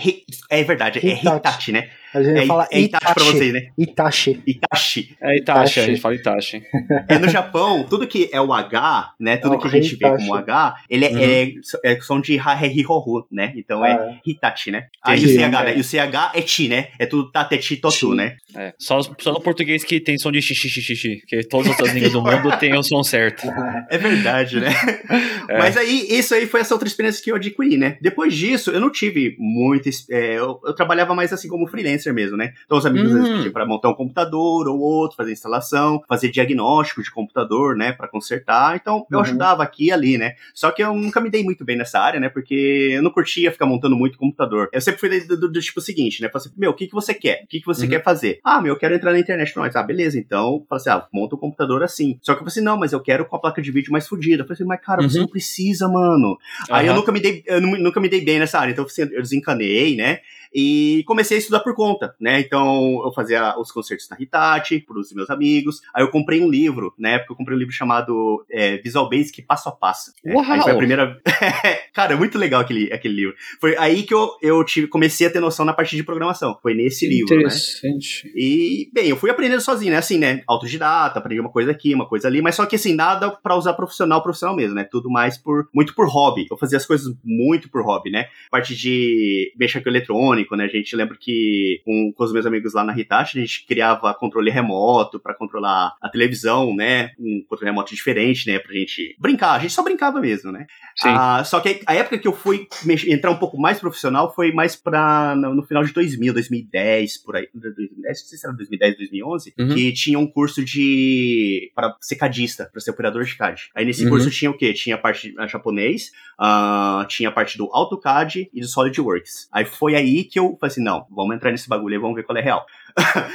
é verdade, é Hitachi, é Hitachi né? A gente é, fala é Itachi, pra vocês, né? Itachi. Itachi. É Itachi, a gente fala Itachi. É, no Japão, tudo que é o H, né? Tudo que a gente Hitachi. vê como H, ele é, uhum. é, é som de Hahehihohu, né? Então é ah, é Hitachi, né? Aí o CH, né? E o CH é Chi, né? É tudo Tatechi Totu, né? É, só, só no português que tem som de xixi, xixi, xixi, porque todas as outras línguas do mundo têm o som certo. É verdade, né? É. Mas aí, isso aí foi essa outra experiência que eu adquiri, né? Depois disso, eu não tive muito. É, eu, eu, trabalhava mais assim como freelancer mesmo, né? Então, os amigos hum. pediam para montar um computador ou outro, fazer instalação, fazer diagnóstico de computador, né? para consertar. Então, eu uhum. ajudava aqui e ali, né? Só que eu nunca me dei muito bem nessa área, né? Porque eu não curtia ficar montando muito computador. Eu sempre fui do, do, do tipo seguinte, né? Falei assim, meu, o que, que você quer? O que, que você uhum. quer fazer? Ah, meu, eu quero entrar na internet. Nós, ah, beleza. Então, falei assim, ah, monta o um computador assim. Só que eu falei assim, não, mas eu quero com a placa de vídeo mais fodida. Eu falei assim, mas cara, uhum. você não precisa, mano. Uhum. Aí eu nunca me dei, eu nunca me dei bem nessa área. Então, assim, eu desencanei, né? E comecei a estudar por conta, né? Então eu fazia os concertos na Hitachi, pros meus amigos. Aí eu comprei um livro, né? Porque eu comprei um livro chamado é, Visual Basic Passo a Passo. Uau! Aí foi a primeira. Cara, é muito legal aquele, aquele livro. Foi aí que eu, eu tive, comecei a ter noção na parte de programação. Foi nesse livro. Né? Interessante. Né? E, bem, eu fui aprendendo sozinho, né? Assim, né? Autodidata, aprendi uma coisa aqui, uma coisa ali, mas só que assim, nada para usar profissional, profissional mesmo, né? Tudo mais por. Muito por hobby. Eu fazia as coisas muito por hobby, né? Parte de mexer com eletrônico, né? A gente lembra que com, com os meus amigos lá na Hitachi, a gente criava controle remoto para controlar a televisão, né? Um controle remoto diferente, né? Pra gente brincar. A gente só brincava mesmo, né? Sim. Ah, só que a época que eu fui entrar um pouco mais profissional foi mais pra, no, no final de 2000, 2010, por aí. 2010, não sei se era 2010, 2011, uhum. que tinha um curso de. para ser cadista, pra ser operador de CAD. Aí nesse uhum. curso tinha o quê? Tinha a parte a japonês, uh, tinha a parte do AutoCAD e do SolidWorks. Aí foi aí que eu falei assim: não, vamos entrar nesse bagulho e vamos ver qual é real.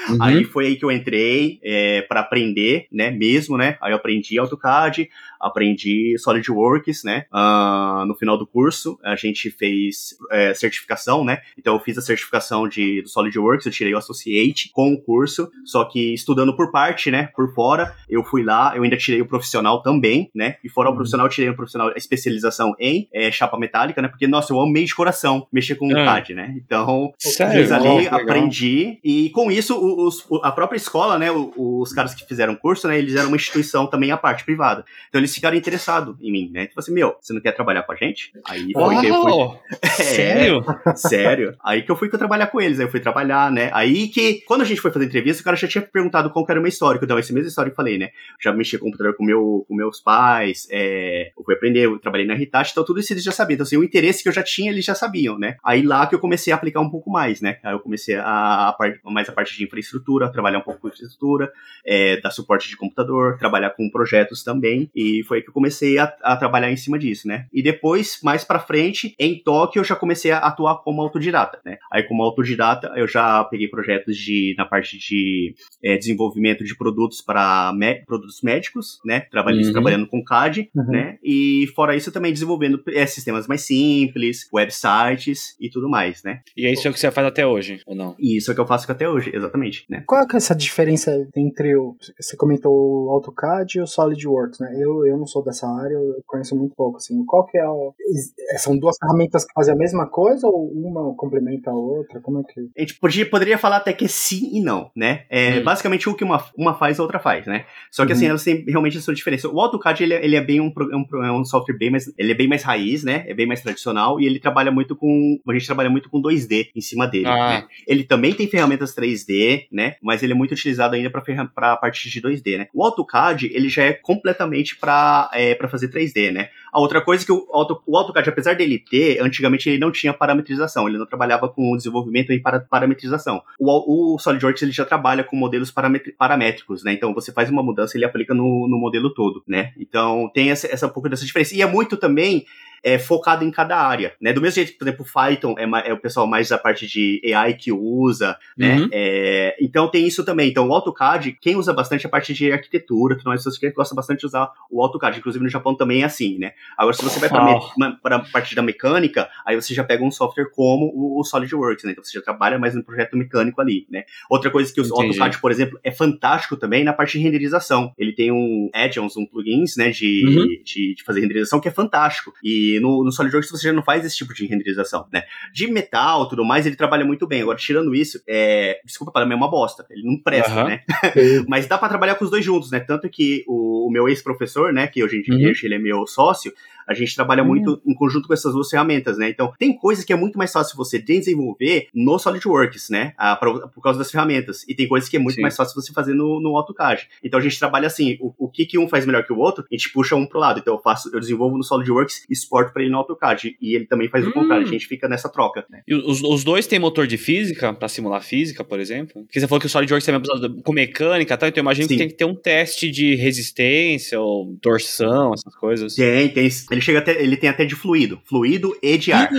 Uhum. Aí foi aí que eu entrei é, para aprender, né, mesmo, né? Aí eu aprendi AutoCAD, aprendi SolidWorks, né? Uh, no final do curso, a gente fez é, certificação, né? Então eu fiz a certificação de, do SolidWorks, eu tirei o Associate com o curso, só que estudando por parte, né? Por fora, eu fui lá, eu ainda tirei o profissional também, né? E fora o uhum. profissional, eu tirei o profissional, a especialização em é, chapa metálica, né? Porque, nossa, eu amei de coração mexer com o ah. CAD, né? Então, Sério? fiz ali, oh, aprendi, e com isso, os, a própria escola, né? Os, caras que fizeram o curso, né? Eles eram uma instituição também à parte privada. Então eles ficaram interessados em mim, né? Tipo assim, meu, você não quer trabalhar com a gente? Aí que eu fui. É, sério? sério. Aí que eu fui que eu trabalhar com eles, aí eu fui trabalhar, né? Aí que, quando a gente foi fazer entrevista, o cara já tinha perguntado qual era o meu histórico. Então, essa mesma história que eu falei, né? Já mexi com computador com, meu, com meus pais, é, eu fui aprender, eu trabalhei na Hitachi, então tudo isso eles já sabiam. Então, assim, o interesse que eu já tinha, eles já sabiam, né? Aí lá que eu comecei a aplicar um pouco mais, né? Aí eu comecei a, a mais a parte de infraestrutura, trabalhar um pouco com infraestrutura, é, dar suporte de computador, trabalhar com projetos também, e foi aí que eu comecei a, a trabalhar em cima disso, né? E depois, mais para frente, em Tóquio, eu já comecei a atuar como autodidata, né? Aí, como autodidata, eu já peguei projetos de na parte de é, desenvolvimento de produtos para produtos médicos, né? Trabalhei uhum. trabalhando com CAD, uhum. né? E fora isso, também desenvolvendo é, sistemas mais simples, websites e tudo mais, né? E é isso que você faz até hoje, ou não? Isso é o que eu faço até hoje, exatamente, né? Qual é essa diferença entre o... Você comentou o AutoCAD e o SolidWorks, né? Eu, eu não sou dessa área, eu conheço muito pouco, assim. Qual que é o... São duas ferramentas que fazem a mesma coisa ou uma complementa a outra? Como é que... A gente podia, poderia falar até que sim e não, né? É, hum. Basicamente, o que uma, uma faz, a outra faz, né? Só que, assim, uhum. assim, elas têm realmente a sua diferença. O AutoCAD, ele, é, ele é bem um, um, é um software bem mais... Ele é bem mais raiz, né? É bem mais tradicional e ele trabalha muito com... A gente trabalha muito com 2D em cima dele, ah. né? Ele também tem ferramentas 3D, né? Mas ele é muito utilizado ainda para a parte de 2D, né? O AutoCAD, ele já é completamente para é, fazer 3D, né? A outra coisa é que o, Auto, o AutoCAD, apesar dele ter, antigamente ele não tinha parametrização, ele não trabalhava com desenvolvimento em para, parametrização. O, o SolidWorks ele já trabalha com modelos paramétricos, né? Então você faz uma mudança ele aplica no, no modelo todo, né? Então tem essa, essa um pouco dessa diferença. E é muito também é focado em cada área, né? Do mesmo jeito que, por exemplo, o Python é, é o pessoal mais da parte de AI que usa, né? Uhum. É, então tem isso também. Então o AutoCAD, quem usa bastante a parte de arquitetura, tudo mais, você gosta bastante de usar o AutoCAD. Inclusive no Japão também é assim, né? Agora, se você vai para a parte da mecânica, aí você já pega um software como o, o, SolidWorks, né? Então você já trabalha mais no projeto mecânico ali, né? Outra coisa que o Entendi. AutoCAD, por exemplo, é fantástico também na parte de renderização. Ele tem um add-ons, um plugins, né, de, uhum. de, de, fazer renderização que é fantástico. E no, no SolidWorks você já não faz esse tipo de renderização, né? De metal, tudo mais, ele trabalha muito bem. Agora, tirando isso, é, desculpa, para mim é uma bosta. Ele não presta, uhum. né? Mas dá para trabalhar com os dois juntos, né? Tanto que o, o meu ex-professor, né, que hoje em dia uhum. ele é meu sócio, a gente trabalha hum. muito em conjunto com essas duas ferramentas, né? Então, tem coisas que é muito mais fácil você desenvolver no SolidWorks, né? Ah, pra, por causa das ferramentas. E tem coisas que é muito Sim. mais fácil você fazer no, no AutoCAD. Então, a gente trabalha assim, o, o que, que um faz melhor que o outro, a gente puxa um pro lado. Então, eu faço, eu desenvolvo no SolidWorks e exporto para ele no AutoCAD. E ele também faz hum. o contrário, a gente fica nessa troca. Né? E os, os dois têm motor de física, para simular física, por exemplo? Porque você falou que o SolidWorks também é com mecânica, tá? então eu imagino Sim. que tem que ter um teste de resistência ou torção, essas coisas. Tem, tem. Ele chega até, ele tem até de fluido, fluido e de ar.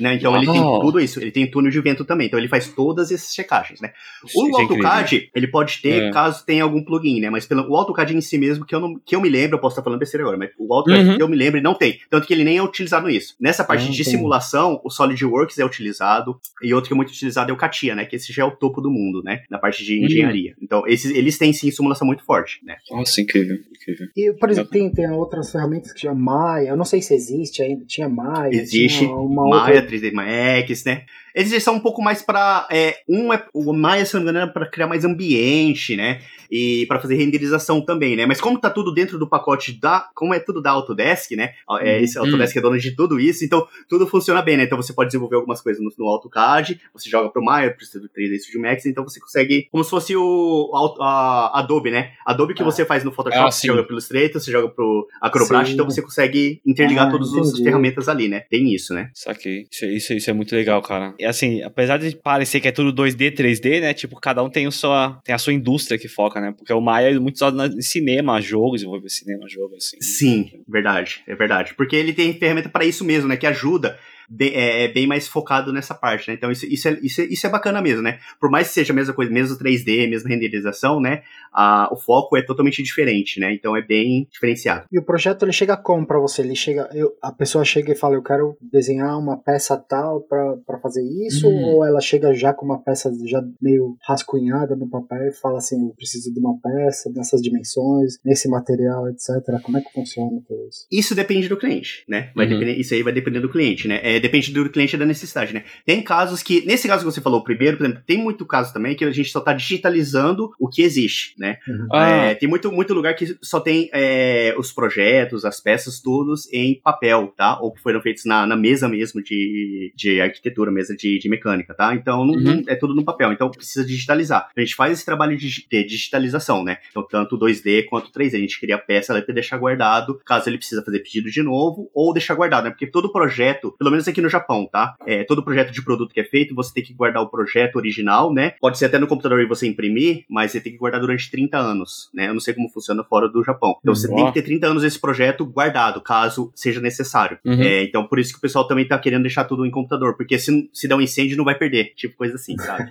né? Então Uau. ele tem tudo isso. Ele tem túnel de vento também. Então ele faz todas essas checagens, né? O isso é AutoCAD, é ele pode ter é. caso tenha algum plugin, né? Mas pelo, o AutoCAD em si mesmo, que eu, não, que eu me lembro, eu posso estar falando besteira agora, mas o AutoCAD uhum. que eu me lembro, não tem. Tanto que ele nem é utilizado nisso. Nessa parte de simulação, o SolidWorks é utilizado. E outro que é muito utilizado é o CATIA, né? Que esse já é o topo do mundo, né? Na parte de uhum. engenharia. Uhum. Então, esses, eles têm sim simulação muito forte, né? Nossa, incrível, incrível. E, por exemplo, tem, tem outras ferramentas que chama Maya, eu não sei se existe ainda, tinha Maya. Existe Maya, outra... 3D Max, né? Eles são um pouco mais para é, um é o Maya, se não me engano, é para criar mais ambiente, né? E para fazer renderização também, né? Mas como tá tudo dentro do pacote da, como é tudo da Autodesk, né? É, esse Autodesk é dono de tudo isso, então tudo funciona bem, né? Então você pode desenvolver algumas coisas no, no AutoCAD, você joga pro Maya, precisa do 3D Studio Max, então você consegue, como se fosse o a, a Adobe, né? Adobe que ah. você faz no Photoshop, ah, você joga pro Illustrator, você joga pro Acrobat, sim. então você consegue interligar ah, todas as ferramentas ali, né? Tem isso, né? Saquei. Isso, isso, isso é muito legal, cara. E assim, apesar de parecer que é tudo 2D, 3D, né? Tipo, cada um tem, o sua, tem a sua indústria que foca, né? Porque o Maya é muito usado em cinema, jogo, desenvolver cinema, jogo, assim. Sim, verdade, é verdade. Porque ele tem ferramenta para isso mesmo, né? Que ajuda bem, é, é, bem mais focado nessa parte, né? Então isso, isso, é, isso, é, isso é bacana mesmo, né? Por mais que seja a mesma coisa, mesmo 3D, mesma renderização, né? A, o foco é totalmente diferente, né? Então é bem diferenciado. E o projeto ele chega como para você? Ele chega, eu, a pessoa chega e fala, eu quero desenhar uma peça tal para fazer isso, hum. ou ela chega já com uma peça já meio rascunhada no papel e fala assim, eu preciso de uma peça nessas dimensões, nesse material, etc. Como é que funciona tudo isso? Isso depende do cliente, né? Vai uhum. depender, isso aí vai depender do cliente, né? É, é, depende do cliente e da necessidade, né? Tem casos que, nesse caso que você falou primeiro, por exemplo, tem muito caso também que a gente só está digitalizando o que existe, né? Uhum. Ah. É, tem muito, muito lugar que só tem é, os projetos, as peças, todos em papel, tá? Ou que foram feitos na, na mesa mesmo de, de arquitetura, mesa de, de mecânica, tá? Então, não, uhum. é tudo no papel. Então, precisa digitalizar. A gente faz esse trabalho de, de digitalização, né? Então, tanto 2D quanto 3D. A gente cria a peça, ela tem que deixar guardado, caso ele precisa fazer pedido de novo, ou deixar guardado, né? Porque todo projeto, pelo menos aqui no Japão, tá? É, todo projeto de produto que é feito, você tem que guardar o projeto original, né? Pode ser até no computador e você imprimir, mas você tem que guardar durante 30 anos, né? Eu não sei como funciona fora do Japão. Então você tem que ter 30 anos esse projeto guardado, caso seja necessário. Uhum. É, então por isso que o pessoal também tá querendo deixar tudo em computador, porque se, se der um incêndio não vai perder, tipo coisa assim, sabe?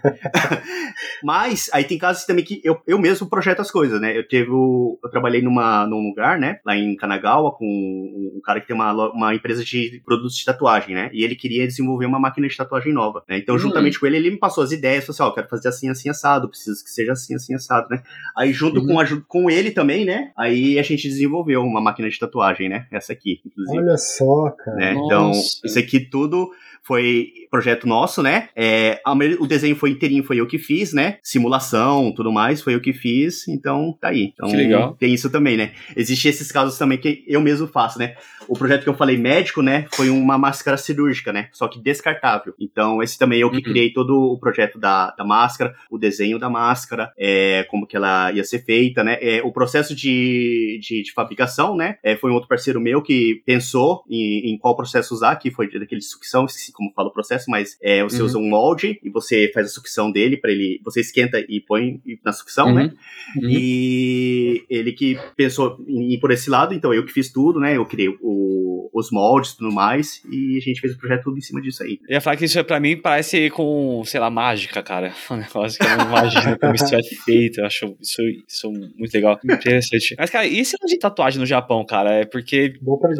mas aí tem casos também que eu, eu mesmo projeto as coisas, né? Eu teve o, eu trabalhei numa, num lugar, né? Lá em Kanagawa com um, um cara que tem uma, uma empresa de produtos de tatuagem, né? E ele queria desenvolver uma máquina de tatuagem nova, né? Então, uhum. juntamente com ele, ele me passou as ideias, falou assim, ó, oh, quero fazer assim, assim, assado, preciso que seja assim, assim, assado, né? Aí, junto uhum. com, a, com ele também, né? Aí a gente desenvolveu uma máquina de tatuagem, né? Essa aqui, inclusive. Olha só, cara. Né? Então, isso aqui tudo foi projeto nosso, né? É, o desenho foi inteirinho, foi eu que fiz, né? Simulação, tudo mais, foi eu que fiz, então tá aí. Então, que legal. Tem isso também, né? Existem esses casos também que eu mesmo faço, né? O projeto que eu falei médico, né? Foi uma máscara cirúrgica, né? Só que descartável. Então, esse também eu que uhum. criei todo o projeto da, da máscara, o desenho da máscara, é, como que ela ia ser feita, né? É, o processo de, de, de fabricação, né? É, foi um outro parceiro meu que pensou em, em qual processo usar, que foi daquele sucção, como fala o processo, mas é, você uhum. usa um molde e você faz a sucção dele para ele, você esquenta e põe na sucção, né? uhum. né? Uhum. E ele que pensou em ir por esse lado, então eu que fiz tudo, né? Eu criei o os moldes e tudo mais, e a gente fez o projeto tudo em cima disso aí. Eu ia falar que isso pra mim parece com, sei lá, mágica, cara. Um negócio que eu não imagino como isso é feito. Eu acho isso, isso muito legal, interessante. Mas, cara, e esse de tatuagem no Japão, cara? É porque,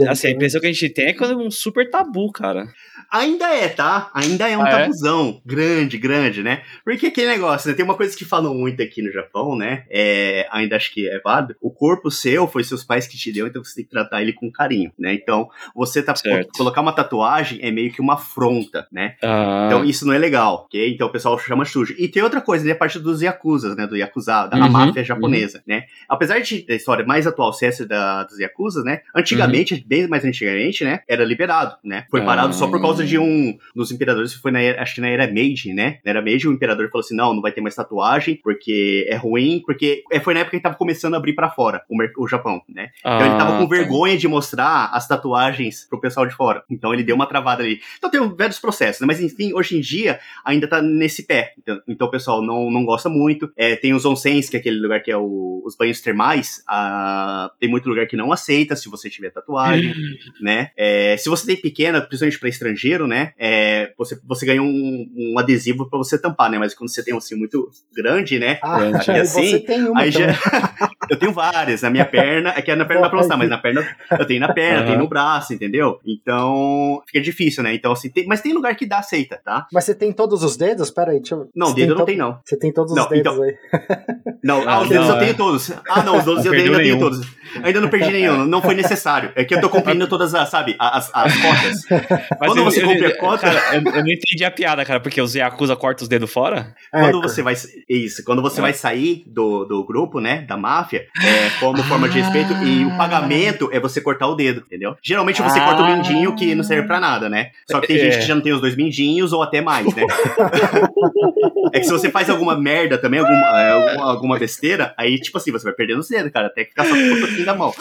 assim, a né? impressão que a gente tem é que é um super tabu, cara. Ainda é, tá? Ainda é um ah, é? tabuzão é? grande, grande, né? Porque aquele negócio, né? Tem uma coisa que falam muito aqui no Japão, né? É, ainda acho que é válido. O corpo seu foi seus pais que te deu, então você tem que tratar ele com carinho, né? Então, você tá certo. colocar uma tatuagem é meio que uma afronta, né? Ah. Então, isso não é legal, ok? Então, o pessoal chama sujo. E tem outra coisa, né? A parte dos Yakuza, né? Do Yakuza, da uhum, máfia japonesa, uhum. né? Apesar de a história mais atual ser essa da, dos Yakuza, né? Antigamente, uhum. bem mais antigamente, né? Era liberado, né? Foi parado só por causa de um dos imperadores, foi na era, acho que na era Meiji, né? Na era Meiji, o imperador falou assim: não, não vai ter mais tatuagem, porque é ruim, porque é, foi na época que ele tava começando a abrir para fora o, o Japão, né? Ah, então ele tava ah, com tá. vergonha de mostrar as tatuagens pro pessoal de fora. Então ele deu uma travada ali. Então tem vários processos, né? Mas enfim, hoje em dia ainda tá nesse pé. Então, então o pessoal não, não gosta muito. É, tem os onsens, que é aquele lugar que é o, os banhos termais. Ah, tem muito lugar que não aceita se você tiver tatuagem, né? É, se você tem pequena, principalmente para estrangeiro, né? É, você, você ganha um, um adesivo para você tampar, né? Mas quando você tem um assim muito grande, né? Ah, assim, você tem uma aí já, eu tenho várias. Na minha perna, é que é na perna pra mostrar, mas na perna eu tenho na perna, uhum. tenho no braço, entendeu? Então fica difícil, né? Então, assim, tem, mas tem lugar que dá aceita, tá? Mas você tem todos os dedos? Pera aí, deixa eu. Não, dedo eu não tem, não. Você tem todos não, os dedos então... aí. Não, ah, os dedos não, eu tenho é. todos. Ah, não, os dedos eu tenho, eu tenho todos. Ainda não perdi nenhum, não foi necessário. É que eu tô cumprindo todas as, sabe, as, as cotas. Mas Quando você cumpre a cota. Cara, eu, eu, não entendi a piada, cara, porque os Yakuza cortam os dedos fora? Quando é, você vai. Isso, quando você é. vai sair do, do grupo, né, da máfia, é, como forma de respeito, e o ah. pagamento é você cortar o dedo, entendeu? Geralmente você ah. corta o mindinho que não serve pra nada, né? Só que tem gente é. que já não tem os dois mindinhos ou até mais, né? é que se você faz alguma merda também, alguma, é, alguma, besteira, aí, tipo assim, você vai perdendo os dedos, cara, até ficar só com o toquinho da mão.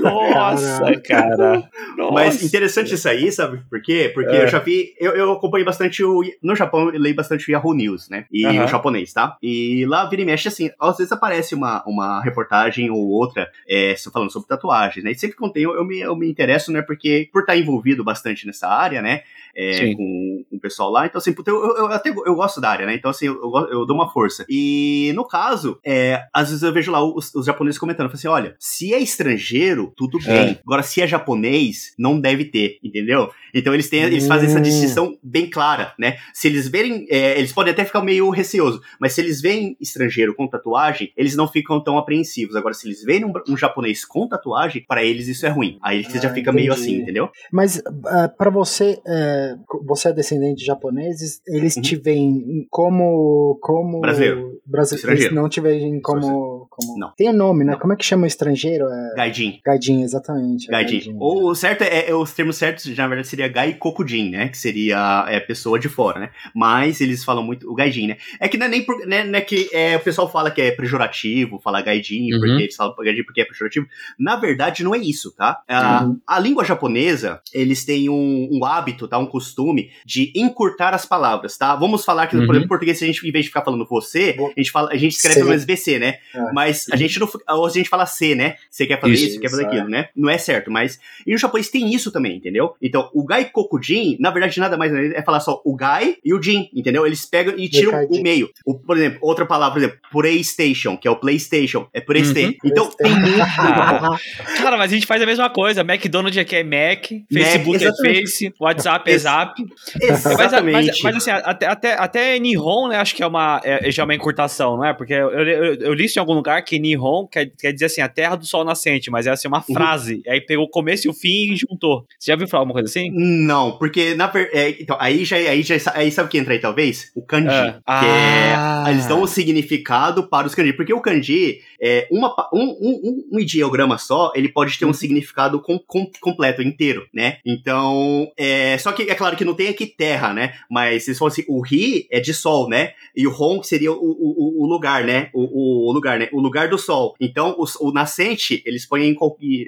Nossa, cara. Nossa. Mas interessante isso aí, sabe por quê? Porque é. eu já vi, eu, eu acompanhei bastante o. No Japão, eu leio bastante o Yahoo News, né? E o japonês, tá? E lá vira e mexe assim, às vezes aparece uma, uma reportagem ou outra é, falando sobre tatuagens, né? E sempre que eu tenho, eu me, eu me interesso, né? Porque por estar envolvido bastante nessa área, né? É, com, com, o pessoal lá. Então, assim, eu, eu, eu, até eu gosto da área, né? Então, assim, eu, eu, dou uma força. E no caso, é, às vezes eu vejo lá os, os japoneses comentando, assim, olha, se é estrangeiro, tudo é. bem. Agora, se é japonês, não deve ter, entendeu? Então eles têm, eles fazem essa hum. distinção bem clara, né? Se eles verem, é, eles podem até ficar meio receosos, mas se eles veem estrangeiro com tatuagem, eles não ficam tão apreensivos. Agora, se eles veem um, um japonês com tatuagem, para eles isso é ruim. Aí eles ah, já fica meio assim, entendeu? Mas uh, ah, para você, uh, você é descendente de japoneses, eles uhum. te veem como como brasileiro, brasileiro eles não te veem como, como... não tem um nome, né? Não. Como é que chama o estrangeiro? É... Gaijin. Gaijin, exatamente. É gaijin. gaijin. O certo é, é, os termos certos, na verdade seria gai kokujin, né? Que seria é pessoa de fora, né? Mas eles falam muito o gaijin, né? É que não é nem por, né, não é que é, o pessoal fala que é pejorativo, fala gaijin, uhum. porque eles falam gaijin porque é pejorativo. Na verdade não é isso, tá? A, uhum. a língua japonesa, eles têm um, um hábito, tá? Um costume de encurtar as palavras, tá? Vamos falar que, uhum. por exemplo, em português, se a gente, em vez de ficar falando você, a gente, fala, a gente escreve pelo menos VC, né? É. Mas a gente não. Ou a gente fala C, né? Você quer fazer isso, isso quer fazer aquilo, é. né? Não é certo, mas. E no japonês tem isso também, entendeu? Então, o Gai Kokujin, na verdade, nada mais é falar só o Gai e o Jin, entendeu? Eles pegam e tiram o meio. O, por exemplo, outra palavra, por exemplo, PlayStation, que é o PlayStation, é PlayStation. Uhum. Então, tem muito. Cara, mas a gente faz a mesma coisa. McDonald's aqui é Mac, Facebook Mac, é Face, WhatsApp é Zap. Exatamente. Mas, mas, mas, assim, até, até, até Nihon, né, acho que é uma, é, já é uma encurtação, não é? Porque eu, eu, eu, li isso em algum lugar que Nihon quer, quer dizer assim, a terra do sol nascente, mas é assim, uma uhum. frase. Aí pegou o começo e o fim e juntou. Você já viu falar alguma coisa assim? Não, porque na é, então, aí já, aí já aí sabe o que entra aí, talvez? O kanji. É. Que é, ah. é, eles dão o um significado para os kanji. Porque o kanji, é, uma, um, um, um ideograma só, ele pode ter um uhum. significado com, com, completo, inteiro, né? Então, é, só que é claro que não tem aqui terra, né? Mas se fosse o ri é de sol, né? E o hon seria o, o, o lugar, né? O, o, lugar, né? O lugar do sol. Então, o, o nascente, eles põem em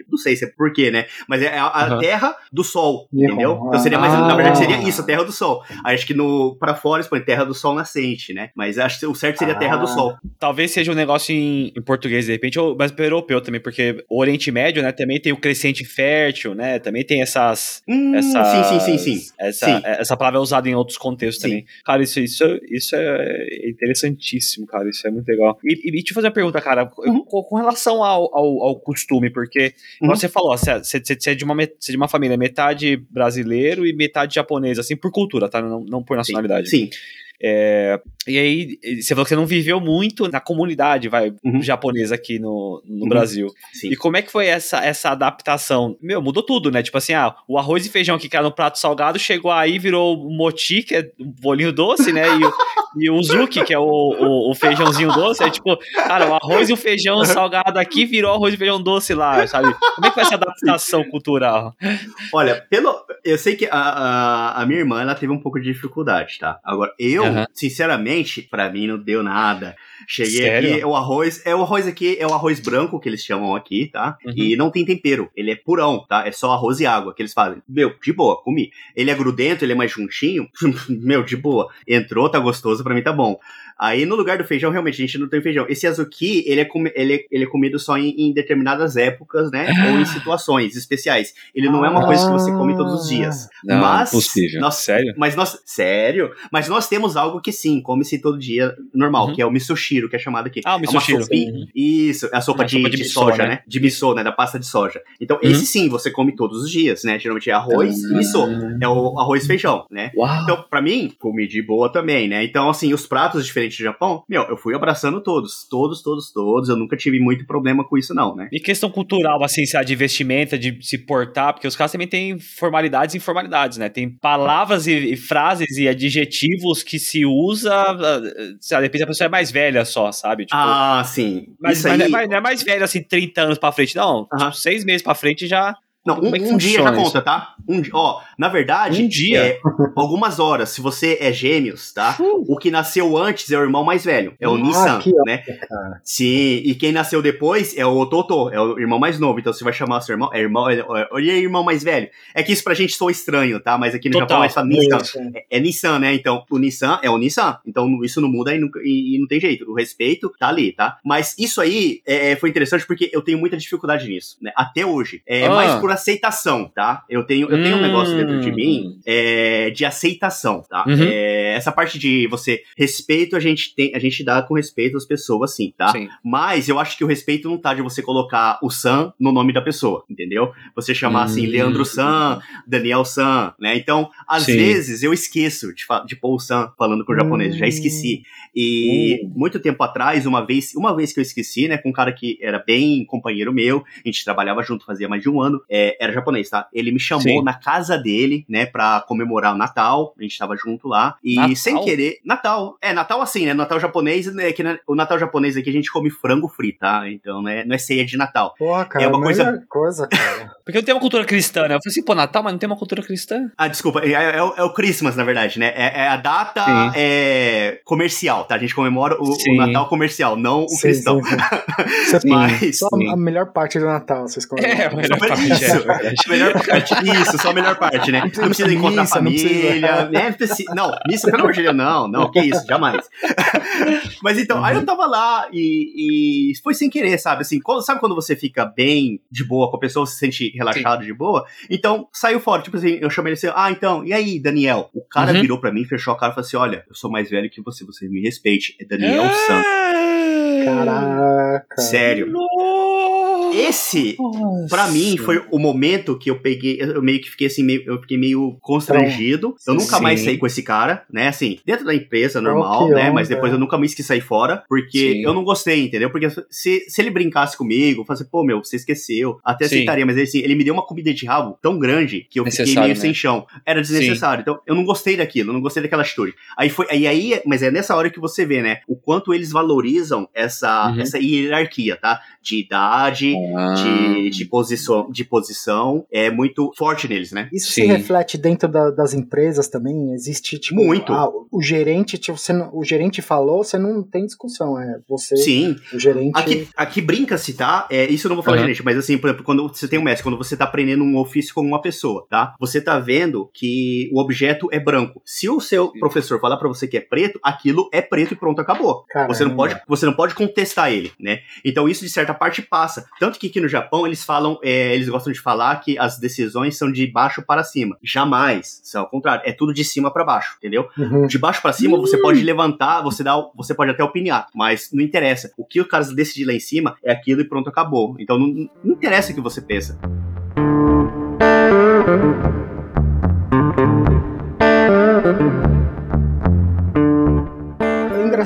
não sei se é por quê, né? Mas é a, a uhum. terra do sol, entendeu? Então seria mais, ah. na verdade seria isso, a terra do sol. Acho que no para fora eles põem terra do sol nascente, né? Mas acho que o certo seria a terra do ah. sol. Talvez seja um negócio em, em português, de repente, ou mas pro europeu também, porque o Oriente Médio, né, também tem o crescente fértil, né? Também tem essas. Hum, essas sim, sim, sim, sim. Essa, Sim. essa palavra é usada em outros contextos Sim. também. Cara, isso, isso, isso é interessantíssimo, cara. Isso é muito legal. E, e deixa eu fazer uma pergunta, cara, Uhum. com, com relação ao, ao, ao costume, porque Uhum. você falou, você, você, você é de uma, você é de uma família metade brasileiro e metade japonesa, assim, por cultura, tá? Não, não por nacionalidade. Sim. É, e aí, você falou que você não viveu muito na comunidade, vai, Uhum. japonesa aqui no, no Uhum. Brasil. Sim. E como é que foi essa, essa adaptação? Meu, mudou tudo, né? Tipo assim, ah, o arroz e feijão que era no prato salgado chegou aí, virou o moti, que é um bolinho doce, né? E o, e o uzuki, que é o, o, o feijãozinho doce. É tipo, cara, o arroz e o feijão salgado aqui virou arroz e feijão doce lá, sabe? Como é que foi essa adaptação cultural? Olha, pelo. Eu sei que a, a, a minha irmã ela teve um pouco de dificuldade, tá? Agora, eu, Aham. sinceramente, pra mim não deu nada. Cheguei Sério? aqui, o arroz. É o arroz aqui, é o arroz branco que eles chamam aqui, tá? Uhum. E não tem tempero. Ele é purão, tá? É só arroz e água que eles fazem. Meu, de boa, comi. Ele é grudento, ele é mais juntinho. Meu, de boa. Entrou, tá gostoso, pra mim tá bom. Aí no lugar do feijão, realmente, a gente não tem feijão. Esse azuki, ele é, comi- ele é, ele é comido só em, em determinadas épocas, né? Ou em situações especiais. Ele não é uma coisa que você come todos os dias. Não, Mas, impossível. nós- Sério? Mas nós, sério? Mas nós temos algo que sim, come-se todo dia normal, Uhum. que é o misoshiro, que é chamado aqui. Ah, o É misoshiro. sopinha- Uhum. Isso, é a sopa, É de, sopa de de miso, soja, né? né? De miso, né? Da pasta de soja. Então, Uhum. esse sim, você come todos os dias, né? Geralmente é arroz e miso. É o arroz e feijão, né? Uau. Então, pra mim, comi de boa também, né? Então, assim, os pratos diferentes do Japão, meu, eu fui abraçando todos. Todos, todos, todos. Eu nunca tive muito problema com isso, não, né? E questão cultural, assim, de vestimenta, de se portar, porque os caras também têm formalidades e informalidades, né? Tem palavras e, e frases e adjetivos que se usa, ah, sei lá, de repente a pessoa é mais velha só, sabe? Tipo, ah, sim. mas, mas aí. não, é mais, não é mais velho, assim, 30 anos pra frente, não. Aham. Tipo, seis meses pra frente já. Não, um, é um dia já conta, tá? Um, ó, na verdade, Um dia? é, algumas horas, se você é gêmeos, tá? O que nasceu antes é o irmão mais velho, é o Ah, Nissan, né? cara. Sim, e quem nasceu depois é o Totô, é o irmão mais novo, então você vai chamar seu irmão, é irmão, é, é, aí, irmão mais velho. É que isso pra gente soa estranho, tá? Mas aqui no Total. Japão é só Nissan. É, é Nissan, né? Então, o Nissan é o Nissan. Então, isso não muda e, nunca- e- e não tem jeito. O respeito tá ali, tá? Mas isso aí é, foi interessante porque eu tenho muita dificuldade nisso, né? Até hoje. É Ah. mais por aceitação, tá? Eu tenho, eu tenho um Hum. negócio dentro de mim é, de aceitação, tá? Uhum. É, essa parte de você respeito, a gente tem, a gente dá com respeito às pessoas, sim, tá? Sim. Mas eu acho que o respeito não tá de você colocar o San no nome da pessoa, entendeu? Você chamar assim, Hum. Leandro San, Daniel San, né? Então, às Sim. vezes eu esqueço de, de pôr o San falando com o japonês, já Hum. esqueci. E muito tempo atrás, uma vez, uma vez que eu esqueci, né, com um cara que era bem companheiro meu, a gente trabalhava junto fazia mais de um ano, é, era japonês, tá? Ele me chamou Sim. na casa dele, né, pra comemorar o Natal, a gente tava junto lá, e Natal? sem querer, Natal, é, Natal assim, né, Natal japonês, né, que na- o Natal japonês aqui a gente come frango frito, tá? Então, né, não é ceia de Natal. Porra, cara, É uma coisa- coisa, cara. Porque não tem uma cultura cristã, né? Eu falei assim, pô, Natal, mas não tem uma cultura cristã? Ah, desculpa, é, é o- é o Christmas, na verdade, né? É, é a data é, comercial, tá? A gente comemora o, o. Natal comercial, não o Sim, cristão. sim, sim. Você- Mas, Só sim. a melhor parte do Natal, vocês comem. É, a melhor Só- parte, é isso. melhor parte, isso, só a melhor parte, né? Não precisa precisa encontrar missa, não família, né? Não, precisa- não, missa, pelo amor de Deus, não, não, que isso, jamais. Mas então, aí eu tava lá e, e foi sem querer, sabe? Assim, quando- sabe quando você fica bem de boa com a pessoa, se sente relaxado de boa? Então, saiu fora, tipo assim, eu chamei ele assim, ah, então, e aí, Daniel? O cara Uhum. virou pra mim, fechou a cara e falou assim, olha, eu sou mais velho que você, você me respeite, é Daniel San. Caraca. Sério. Esse Pra mim, foi o momento que eu peguei, eu meio que fiquei assim, meio, eu fiquei meio constrangido. Eu nunca Sim. mais saí com esse cara, né? Assim, dentro da empresa, normal, que né? Mas depois eu nunca mais quis sair fora, porque Sim. eu não gostei, entendeu? Porque se, se ele brincasse comigo, falasse, pô, meu, você esqueceu, até Sim. aceitaria, mas ele, assim, ele me deu uma comida de rabo tão grande que eu fiquei meio né? sem chão. Era desnecessário. Então, eu não gostei daquilo, eu não gostei daquela atitude. Aí foi, aí, aí, mas é nessa hora que você vê, né? O quanto eles valorizam essa, Uhum. essa hierarquia, tá? De idade, Ah. de, de, posição, de posição é muito forte neles, né? Isso Sim. se reflete dentro da- das empresas também? Existe, tipo, Muito. ah, o gerente, tipo, você não- o gerente falou, você não tem discussão, é você, Sim. o gerente. Aqui, aqui brinca-se, tá? É, isso eu não vou falar Aham. gerente, mas assim, por exemplo, quando você tem um mestre, quando você tá aprendendo um ofício com uma pessoa, tá? Você tá vendo que o objeto é branco. Se o seu professor falar pra você que é preto, aquilo é preto e pronto, acabou. Caramba. Você não pode, você não pode contestar ele, né? né? Então isso de certa parte passa. Tanto que aqui no Japão eles falam, é, eles gostam de falar que as decisões são de baixo para cima. Jamais, são ao contrário, é tudo de cima para baixo, entendeu? Uhum. De baixo para cima você pode levantar, você dá, você pode até opinar, mas não interessa. O que o cara decidir lá em cima é aquilo e pronto, acabou. Então não, não interessa o que você pensa.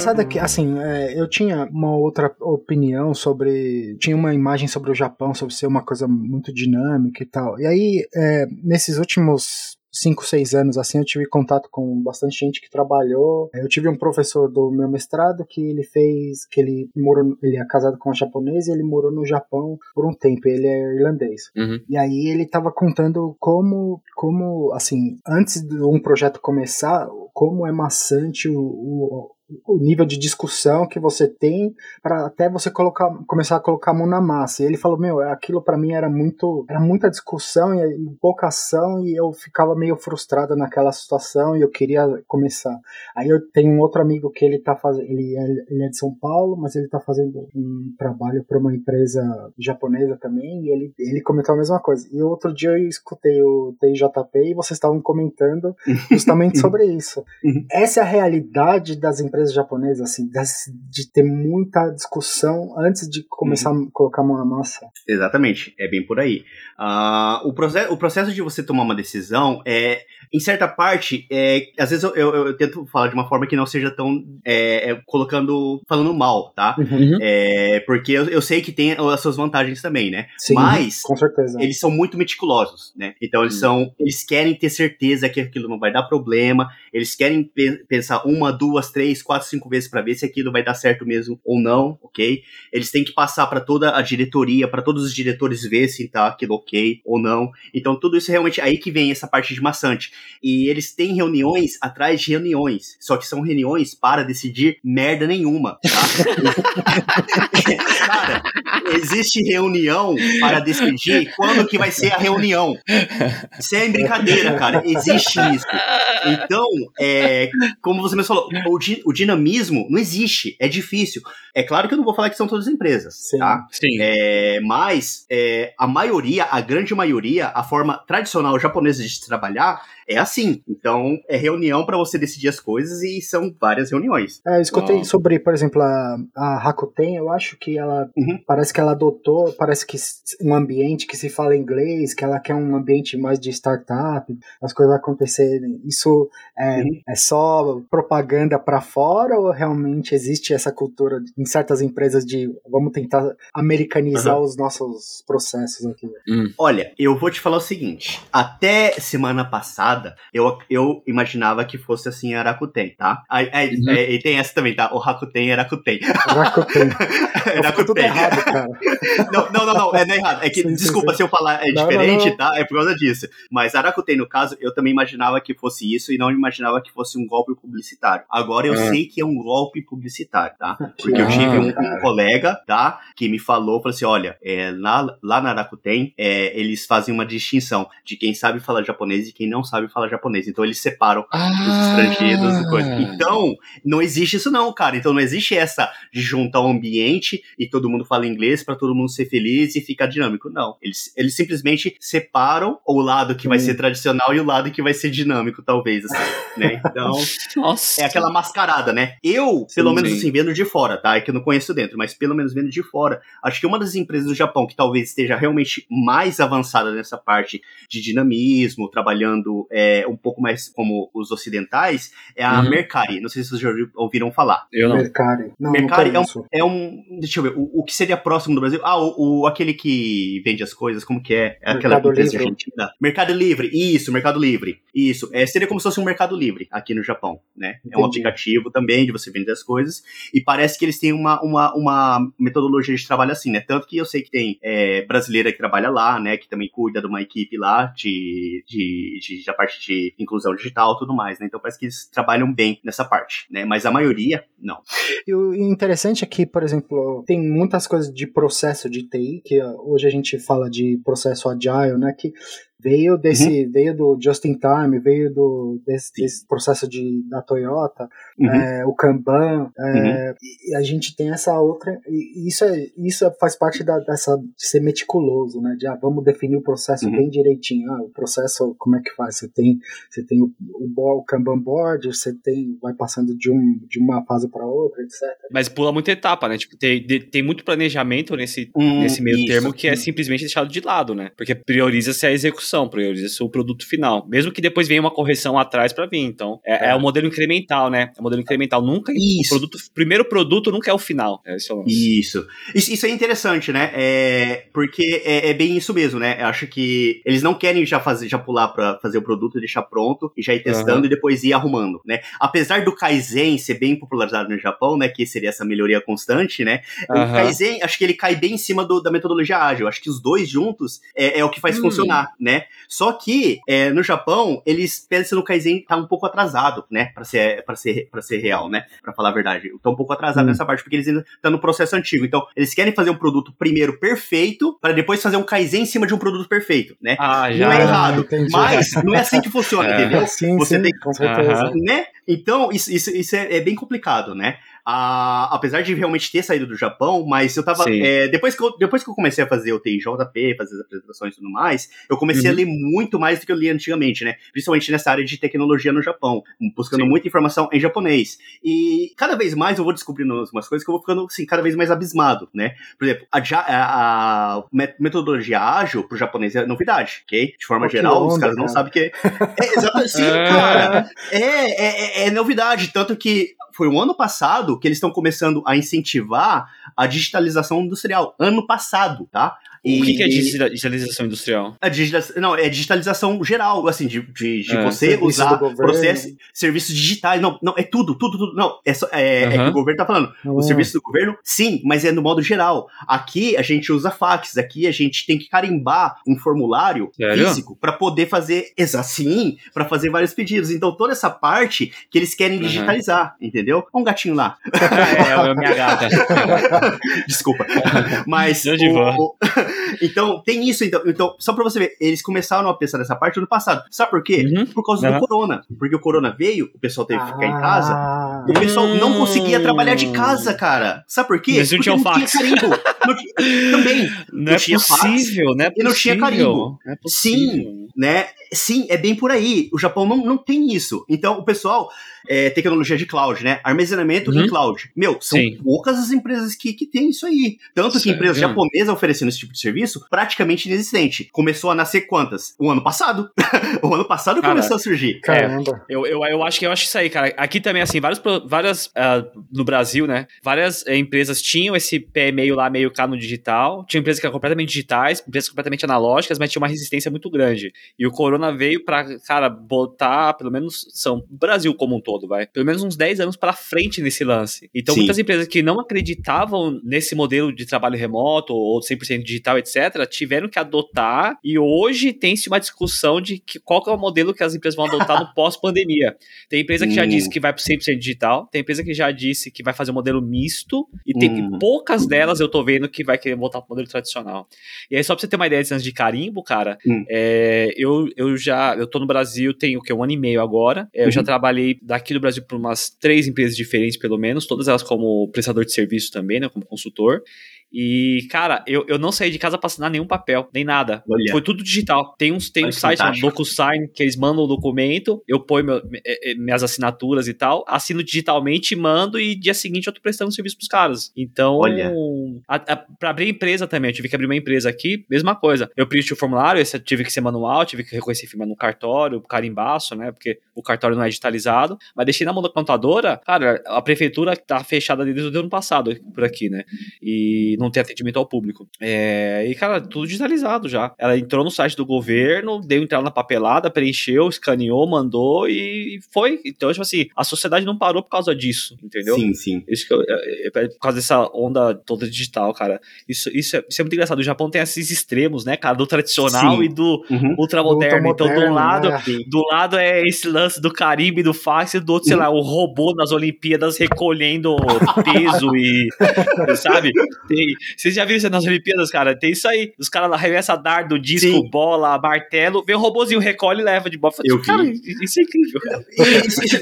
Engraçado é que, assim, é, eu tinha uma outra opinião sobre. Tinha uma imagem sobre o Japão, sobre ser uma coisa muito dinâmica e tal. E aí, é, nesses últimos cinco, seis anos, assim, eu tive contato com bastante gente que trabalhou. Eu tive um professor do meu mestrado que ele fez, que ele morou, ele é casado com uma japonesa e ele morou no Japão por um tempo, ele é irlandês. Uhum. E aí ele estava contando como, como, assim, antes de um projeto começar, como é maçante o, o o nível de discussão que você tem para até você colocar, começar a colocar a mão na massa. E ele falou, meu, aquilo para mim era muito, era muita discussão e, e pouca ação e eu ficava meio frustrada naquela situação e eu queria começar. Aí eu tenho um outro amigo que ele tá fazendo, ele é, ele é de São Paulo, mas ele tá fazendo um trabalho para uma empresa japonesa também e ele, ele comentou a mesma coisa. E outro dia eu escutei o TJP e vocês estavam comentando justamente sobre isso. Uhum. Essa é a realidade das empresas empresas japonesas, assim, de ter muita discussão antes de começar uhum. a colocar a mão na massa. Exatamente, é bem por aí. Uh, o, processo, o processo de você tomar uma decisão é, em certa parte, é, às vezes eu, eu, eu, tento falar de uma forma que não seja tão é, é colocando, falando mal, tá? Uhum. É, porque eu, eu, sei que tem as suas vantagens também, né? Sim, Mas com certeza. eles são muito meticulosos, né? Então eles são, eles querem ter certeza que aquilo não vai dar problema, eles querem pe pensar uma, duas, três, quatro, cinco vezes para ver se aquilo vai dar certo mesmo ou não, ok? Eles têm que passar para toda a diretoria, para todos os diretores ver se tá aquilo ok ou não. Então tudo isso é realmente aí que vem essa parte de maçante. E eles têm reuniões atrás de reuniões, só que são reuniões para decidir merda nenhuma, tá? Cara, existe reunião para decidir quando que vai ser a reunião. Isso é brincadeira, cara. Existe isso. Então, é, como você mesmo falou, o, di, o, dinamismo não existe, é difícil. É claro que eu não vou falar que são todas empresas, Sim. tá? Sim. É, mas é, a maioria, a grande maioria, a forma tradicional japonesa de se trabalhar é assim. Então, é reunião para você decidir as coisas e são várias reuniões. É, eu escutei sobre, por exemplo, a, a Rakuten, eu acho que ela uhum. parece que ela adotou, parece que um ambiente que se fala inglês, que ela quer um ambiente mais de startup, as coisas acontecerem. Isso é, uhum. é só propaganda para fora ou realmente existe essa cultura em certas empresas de vamos tentar americanizar uhum. os nossos processos aqui? Hum. Olha, eu vou te falar o seguinte: até semana passada eu, eu imaginava que fosse assim Rakuten, tá? Aí, aí, uhum. é, e tem essa também, tá? O Rakuten é Rakuten. Rakuten. Rakuten. errado, cara. Não, não, não, não, é, não é errado. É que, sim, desculpa sim, sim. se eu falar é não, diferente, não, não. tá? É por causa disso. Mas a Rakuten, no caso, eu também imaginava que fosse isso e não imaginava que fosse um golpe publicitário. Agora eu é. sei que é um golpe publicitário, tá? Porque eu tive um, um, colega, tá? Que me falou, falou assim, olha, é, lá, lá na Rakuten, é, eles fazem uma distinção de quem sabe falar japonês e quem não sabe fala japonês. Então eles separam ah. os estrangeiros e coisa. Então, não existe isso não, cara. Então não existe essa de juntar o um ambiente e todo mundo fala inglês para todo mundo ser feliz e ficar dinâmico. Não. Eles, eles simplesmente separam o lado que vai ser tradicional e o lado que vai ser dinâmico, talvez, assim, né? Então, Nossa. é aquela mascarada, né? Eu, sim, pelo menos assim, vendo de fora, tá? É que eu não conheço dentro, mas pelo menos vendo de fora, acho que uma das empresas do Japão que talvez esteja realmente mais avançada nessa parte de dinamismo, trabalhando é, um pouco mais como os ocidentais, é a uhum. Mercari. Não sei se vocês já ouviram falar. Eu não. Mercari. Não, Mercari não é, um, é um. Deixa eu ver. O, o, que seria próximo do Brasil? Ah, o, o, aquele que vende as coisas, como que é? é aquela Mercado empresa Livre. argentina. Mercado Livre. Isso, Mercado Livre. Isso. É, seria como se fosse um Mercado Livre aqui no Japão, né? Entendi. É um aplicativo também de você vender as coisas. E parece que eles têm uma, uma, uma metodologia de trabalho assim, né? Tanto que eu sei que tem é, brasileira que trabalha lá, né? Que também cuida de uma equipe lá de, de, de, de, parte de inclusão digital tudo mais, né? Então parece que eles trabalham bem nessa parte, né? Mas a maioria, não. E o interessante é que, por exemplo, tem muitas coisas de processo de TI, que hoje a gente fala de processo agile, né? Que veio desse, uhum. veio do just in time, veio do desse, desse processo de da Toyota, uhum. é, o Kanban, é, uhum. e a gente tem essa outra, e isso é, isso faz parte da, dessa de ser meticuloso, né? De ah, vamos definir o processo uhum. bem direitinho. Ah, o processo como é que faz? Você tem, você tem o, o, o Kanban board, você tem, vai passando de um de uma fase para outra, etc. Mas pula muita etapa, né? Tipo, tem, tem muito planejamento nesse, hum, nesse meio isso, termo que é simplesmente deixado de lado, né? Porque prioriza-se a execução, prioriza-se o produto final. Mesmo que depois venha uma correção atrás para vir. Então, é, é. é, o modelo incremental, né? É o modelo incremental. Nunca. Isso. O produto, primeiro produto nunca é o final. É isso. Isso. isso. Isso é interessante, né? É, porque é, é, bem isso mesmo, né? Eu acho que eles não querem já fazer, já pular para fazer o produto, deixar pronto e já ir testando uhum. e depois ir arrumando, né? Apesar do Kaizen ser bem popularizado no Japão, né? Que seria essa melhoria constante, né? Uhum. O Kaizen, acho que ele cai bem em cima do, da metodologia ágil. Acho que os dois juntos é, é o que faz hum. funcionar, né? Só que é, no Japão, eles pensam no Kaizen tá um pouco atrasado, né? Pra ser, pra ser, pra ser real, né? Pra falar a verdade. Tá um pouco atrasado hum. nessa parte, porque eles ainda estão no processo antigo. Então, eles querem fazer um produto primeiro perfeito, para depois fazer um Kaizen em cima de um produto perfeito, né? Ah, já. Não é errado, mas não é assim que funciona, é. entendeu? Sim, Você sim, tem com certeza. Né? Então, isso, isso, isso é, é, bem complicado, né? A, apesar de realmente ter saído do Japão, mas eu tava. É, depois, que eu, depois que eu comecei a fazer o TIJP, fazer as apresentações e tudo mais, eu comecei uhum. a ler muito mais do que eu li antigamente, né? Principalmente nessa área de tecnologia no Japão, buscando Sim. muita informação em japonês. E cada vez mais eu vou descobrindo umas coisas que eu vou ficando, assim, cada vez mais abismado, né? Por exemplo, a, a, a metodologia ágil pro japonês é novidade, ok? De forma oh, geral, onda, os caras cara. não sabem que é. é exatamente, sim, é. cara. É, é, é, é novidade, tanto que foi o ano passado que eles estão começando a incentivar a digitalização industrial. Ano passado, tá? E, o que, que é digitalização industrial? A digitalização, não, é digitalização geral, assim, de, de, de é, você usar processos, serviços digitais. Não, não, é tudo, tudo, tudo. Não, é, só, é, uhum. é que o governo tá falando. Uhum. O serviço do governo, sim, mas é no modo geral. Aqui a gente usa fax, aqui a gente tem que carimbar um formulário Sério? físico para poder fazer, assim, para fazer vários pedidos. Então toda essa parte que eles querem digitalizar, uhum. entendeu? Um gatinho lá. é, é a minha gata. Desculpa. Mas. O, então, tem isso. Então, então, só pra você ver, eles começaram a pensar nessa parte no passado. Sabe por quê? Uhum. Por causa uhum. do corona. Porque o corona veio, o pessoal teve que ficar em casa, ah. e o pessoal não conseguia trabalhar de casa, cara. Sabe por quê? Mas não tinha não tinha carimbo. não, também. Não, não é tinha possível, fax, né? E não tinha carimbo. É Sim, né? Sim, é bem por aí. O Japão não, não tem isso. Então, o pessoal, é, tecnologia de cloud, né? Armazenamento uhum. em cloud. Meu, são Sim. poucas as empresas que, que têm isso aí. Tanto que empresas japonesas oferecendo esse tipo de serviço, praticamente inexistente. Começou a nascer quantas? O ano passado. o ano passado Caraca. começou a surgir. Caramba. É, eu, eu, eu, acho que eu acho isso aí, cara. Aqui também, assim, vários, várias, uh, no Brasil, né? Várias uh, empresas tinham esse pé meio lá, meio cá no digital. Tinha empresas que eram completamente digitais, empresas completamente analógicas, mas tinha uma resistência muito grande. E o Corona veio pra, cara, botar, pelo menos, são Brasil como um todo, vai. Pelo menos uns 10 anos para frente nesse lance. Então, Sim. muitas empresas que não acreditavam nesse modelo de trabalho remoto ou 100% digital, etc., tiveram que adotar e hoje tem-se uma discussão de que, qual que é o modelo que as empresas vão adotar no pós-pandemia. Tem empresa que já disse que vai para 100% digital, tem empresa que já disse que vai fazer um modelo misto e tem hum. poucas delas eu tô vendo que vai querer voltar pro modelo tradicional. E aí, só pra você ter uma ideia de carimbo, cara, hum. é, eu, eu já, eu tô no Brasil tem o que, um ano e meio agora, é, eu uhum. já trabalhei daqui do Brasil por umas três empresas diferentes, pelo menos, todas elas como prestador de serviço também, né, como consultor. E, cara, eu, eu não saí de casa pra assinar nenhum papel, nem nada. Olha. Foi tudo digital. Tem uns tem um site, um DocuSign, que eles mandam o documento, eu ponho meu, eh, eh, minhas assinaturas e tal, assino digitalmente, mando e dia seguinte eu tô prestando serviço pros caras. Então, Olha. A, a, pra abrir empresa também, eu tive que abrir uma empresa aqui, mesma coisa. Eu preenchi o formulário, esse tive que ser manual, tive que reconhecer firma no cartório, carimbaço, né? Porque o cartório não é digitalizado. Mas deixei na mão da contadora, cara, a prefeitura tá fechada desde o ano passado por aqui, né? E não tem atendimento ao público. É, e, cara, tudo digitalizado já. Ela entrou no site do governo, deu entrada na papelada, preencheu, escaneou, mandou e foi. Então, tipo assim, a sociedade não parou por causa disso, entendeu? Sim, sim. Isso que eu, é, é, por causa dessa onda toda digital, cara. Isso, isso, é, isso é muito engraçado. O Japão tem esses extremos, né, cara, do tradicional sim. e do uhum. ultramoderno. Ultra então, do lado, né? do lado é esse lance do Caribe, do fax, e do outro, sei uhum. lá, o robô nas Olimpíadas recolhendo peso e, sabe? Tem, Vocês já viram isso nas Olimpíadas, cara? Tem isso aí. Os caras arremessam dardo, disco, Sim. bola, martelo, vem um robozinho, recolhe e leva de bola. Eu cara, vi. isso é incrível.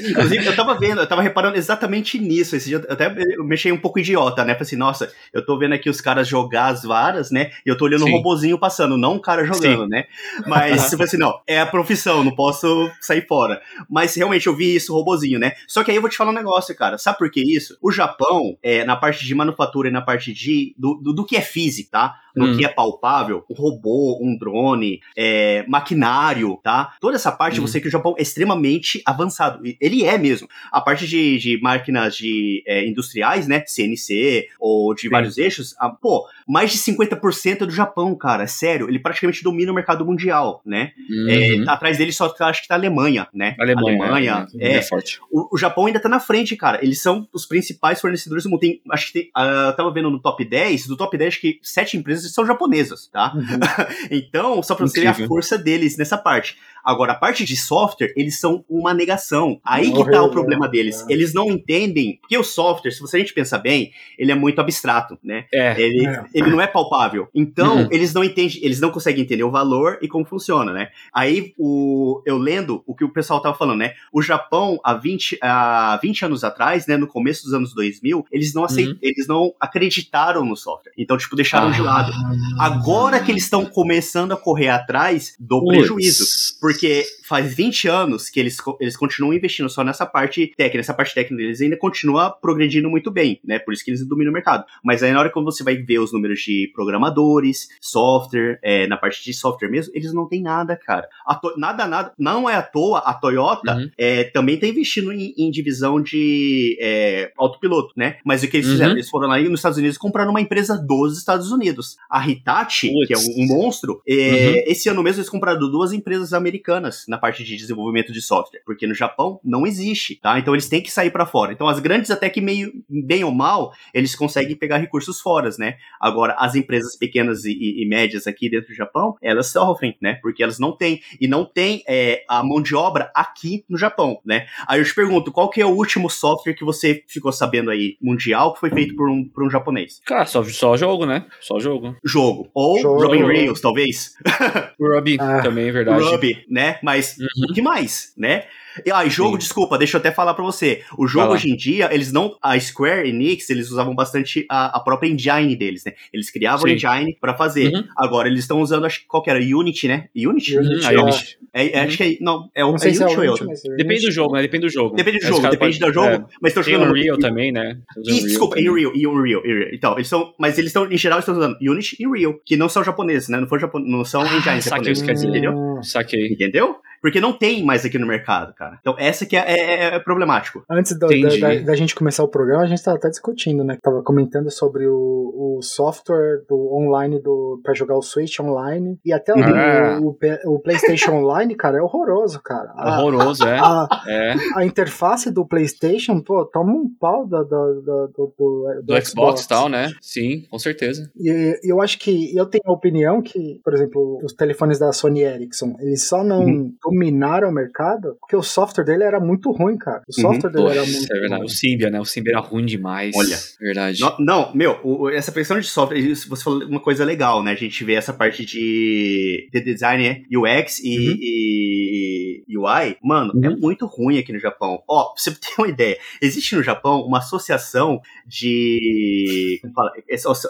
Inclusive, eu tava vendo, eu tava reparando exatamente nisso. Esse dia, eu até mexei um pouco idiota, né? Falei assim, nossa, eu tô vendo aqui os caras jogar as varas, né? E eu tô olhando Sim. um robozinho passando, não um cara jogando, Sim. né? Mas, tipo assim, não, é a profissão, não posso sair fora. Mas realmente eu vi isso, robozinho, né? Só que aí eu vou te falar um negócio, cara. Sabe por que isso? O Japão, é, na parte de manufatura e na parte de do, do, do que é físico, tá? No hum. que é palpável, um robô, um drone, é, maquinário, tá? Toda essa parte, hum. você que o Japão é extremamente avançado. Ele é mesmo. A parte de, de máquinas de é, industriais, né? CNC ou de Sim. vários eixos, a, pô, mais de 50% é do Japão, cara. É sério. Ele praticamente domina o mercado mundial, né? Uhum. É, tá atrás dele só acho que tá a Alemanha, né? Alemanha, Alemanha é, é, forte. O, o, Japão ainda tá na frente, cara. Eles são os principais fornecedores do mundo. Tem, acho que tem, uh, eu tava vendo no top 10, do top 10 acho que sete empresas são japonesas, tá? Uhum. então, só pra você ver a força deles nessa parte. Agora, a parte de software, eles são uma negação. Aí que tá o problema deles. É. Eles não entendem, porque o software, se você a gente pensar bem, ele é muito abstrato, né? É. Ele, é. ele não é palpável. Então, uhum. eles não entendem, eles não conseguem entender o valor e como funciona, né? Aí, o, eu lendo o que o pessoal tava falando, né? O Japão, há 20, há 20 anos atrás, né? No começo dos anos 2000, eles não aceit, uhum. eles não acreditaram no software. Então, tipo, deixaram ah. de lado. Agora que eles estão começando a correr atrás do Puts. prejuízo. Porque faz 20 anos que eles, eles continuam investindo só nessa parte técnica. Essa parte técnica deles ainda continua progredindo muito bem, né? Por isso que eles dominam o mercado. Mas aí na hora que você vai ver os números de programadores, software, é, na parte de software mesmo, eles não tem nada, cara. nada, nada. Não é à toa, a Toyota uhum. é, também tá investindo em, em divisão de é, autopiloto, né? Mas o que eles uhum. fizeram? Eles foram lá nos Estados Unidos compraram uma empresa dos Estados Unidos. A Hitachi, Puts. que é um, um monstro, é, uhum. esse ano mesmo eles compraram duas empresas americanas na parte de desenvolvimento de software, porque no Japão não existe, tá? Então eles têm que sair para fora. Então as grandes até que meio bem ou mal, eles conseguem pegar recursos fora, né? Agora as empresas pequenas e, e, e, médias aqui dentro do Japão, elas sofrem, né? Porque elas não têm e não tem é, a mão de obra aqui no Japão, né? Aí eu te pergunto, qual que é o último software que você ficou sabendo aí mundial que foi feito por um, por um japonês? Cara, só, só jogo, né? Só jogo. Jogo. Ou jogo. Robin Rails, talvez. Ruby, ah. também é verdade. Né? Mas uhum. o que mais, né? Ah, e jogo, Sim. desculpa, deixa eu até falar para você. O jogo hoje em dia, eles não. A Square Enix, eles usavam bastante a, a própria engine deles, né? Eles criavam Sim. engine para fazer. Uhum. Agora eles estão usando, acho que qual que era? Unity, né? Unity? Unity, a Unity. É, é, uhum. Acho que é. Não, é, o, não é Unity ou é? Depende do jogo, né? Depende do jogo. Depende do jogo, depende do jogo. É. Mas estão jogando. Unreal também, né? E, desculpa, Unreal, Unreal, Unreal. Então, eles são. Mas eles estão, em geral, estão usando Unity e Unreal, que não são japoneses, né? Não, for Japon... não são ah, engines japoneses. Entendeu? Saquei. Entendeu? Porque não tem mais aqui no mercado, cara. Então, essa que é, é, é, é problemático. Antes do, da, da, da, gente começar o programa, a gente tava até discutindo, né? Tava comentando sobre o, o software do online do para jogar o Switch online e até ah. o, o, o, PlayStation Online, cara, é horroroso, cara. A, horroroso, é. A, é. a interface do PlayStation, pô, toma um pau da, da, da do, do, do, Xbox e tal, né? Sim, com certeza. E eu acho que eu tenho a opinião que, por exemplo, os telefones da Sony Ericsson, eles só não uhum dominaram o mercado, porque o software dele era muito ruim, cara. O uhum. software dele era muito é verdade. ruim. O Symbian, né? O Symbian era ruim demais. Olha. Verdade. Não, não meu, o, essa questão de software, você falou uma coisa legal, né? A gente vê essa parte de, de design, né? UX e, uhum. e, UI. Mano, é uhum. é muito ruim aqui no Japão. Ó, pra você ter uma ideia, existe no Japão uma associação de. Como fala?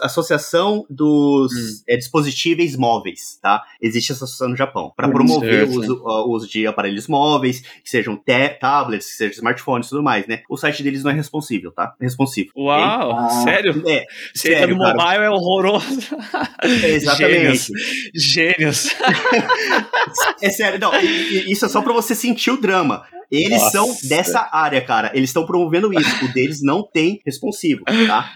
Associação dos hum. é, dispositivos móveis, tá? Existe essa associação no Japão. para promover o uso, o uso de aparelhos móveis, que sejam tablets, que sejam smartphones e tudo mais, né? O site deles não é responsível, tá? É responsivo. Uau, ah, sério? É. Você sério, no mobile é horroroso. É, exatamente. Gênios. Gênios. é sério, não, isso é só pra você sentir o drama. Eles Nossa. são dessa área, cara. Eles estão promovendo isso. O deles não tem responsivo, tá?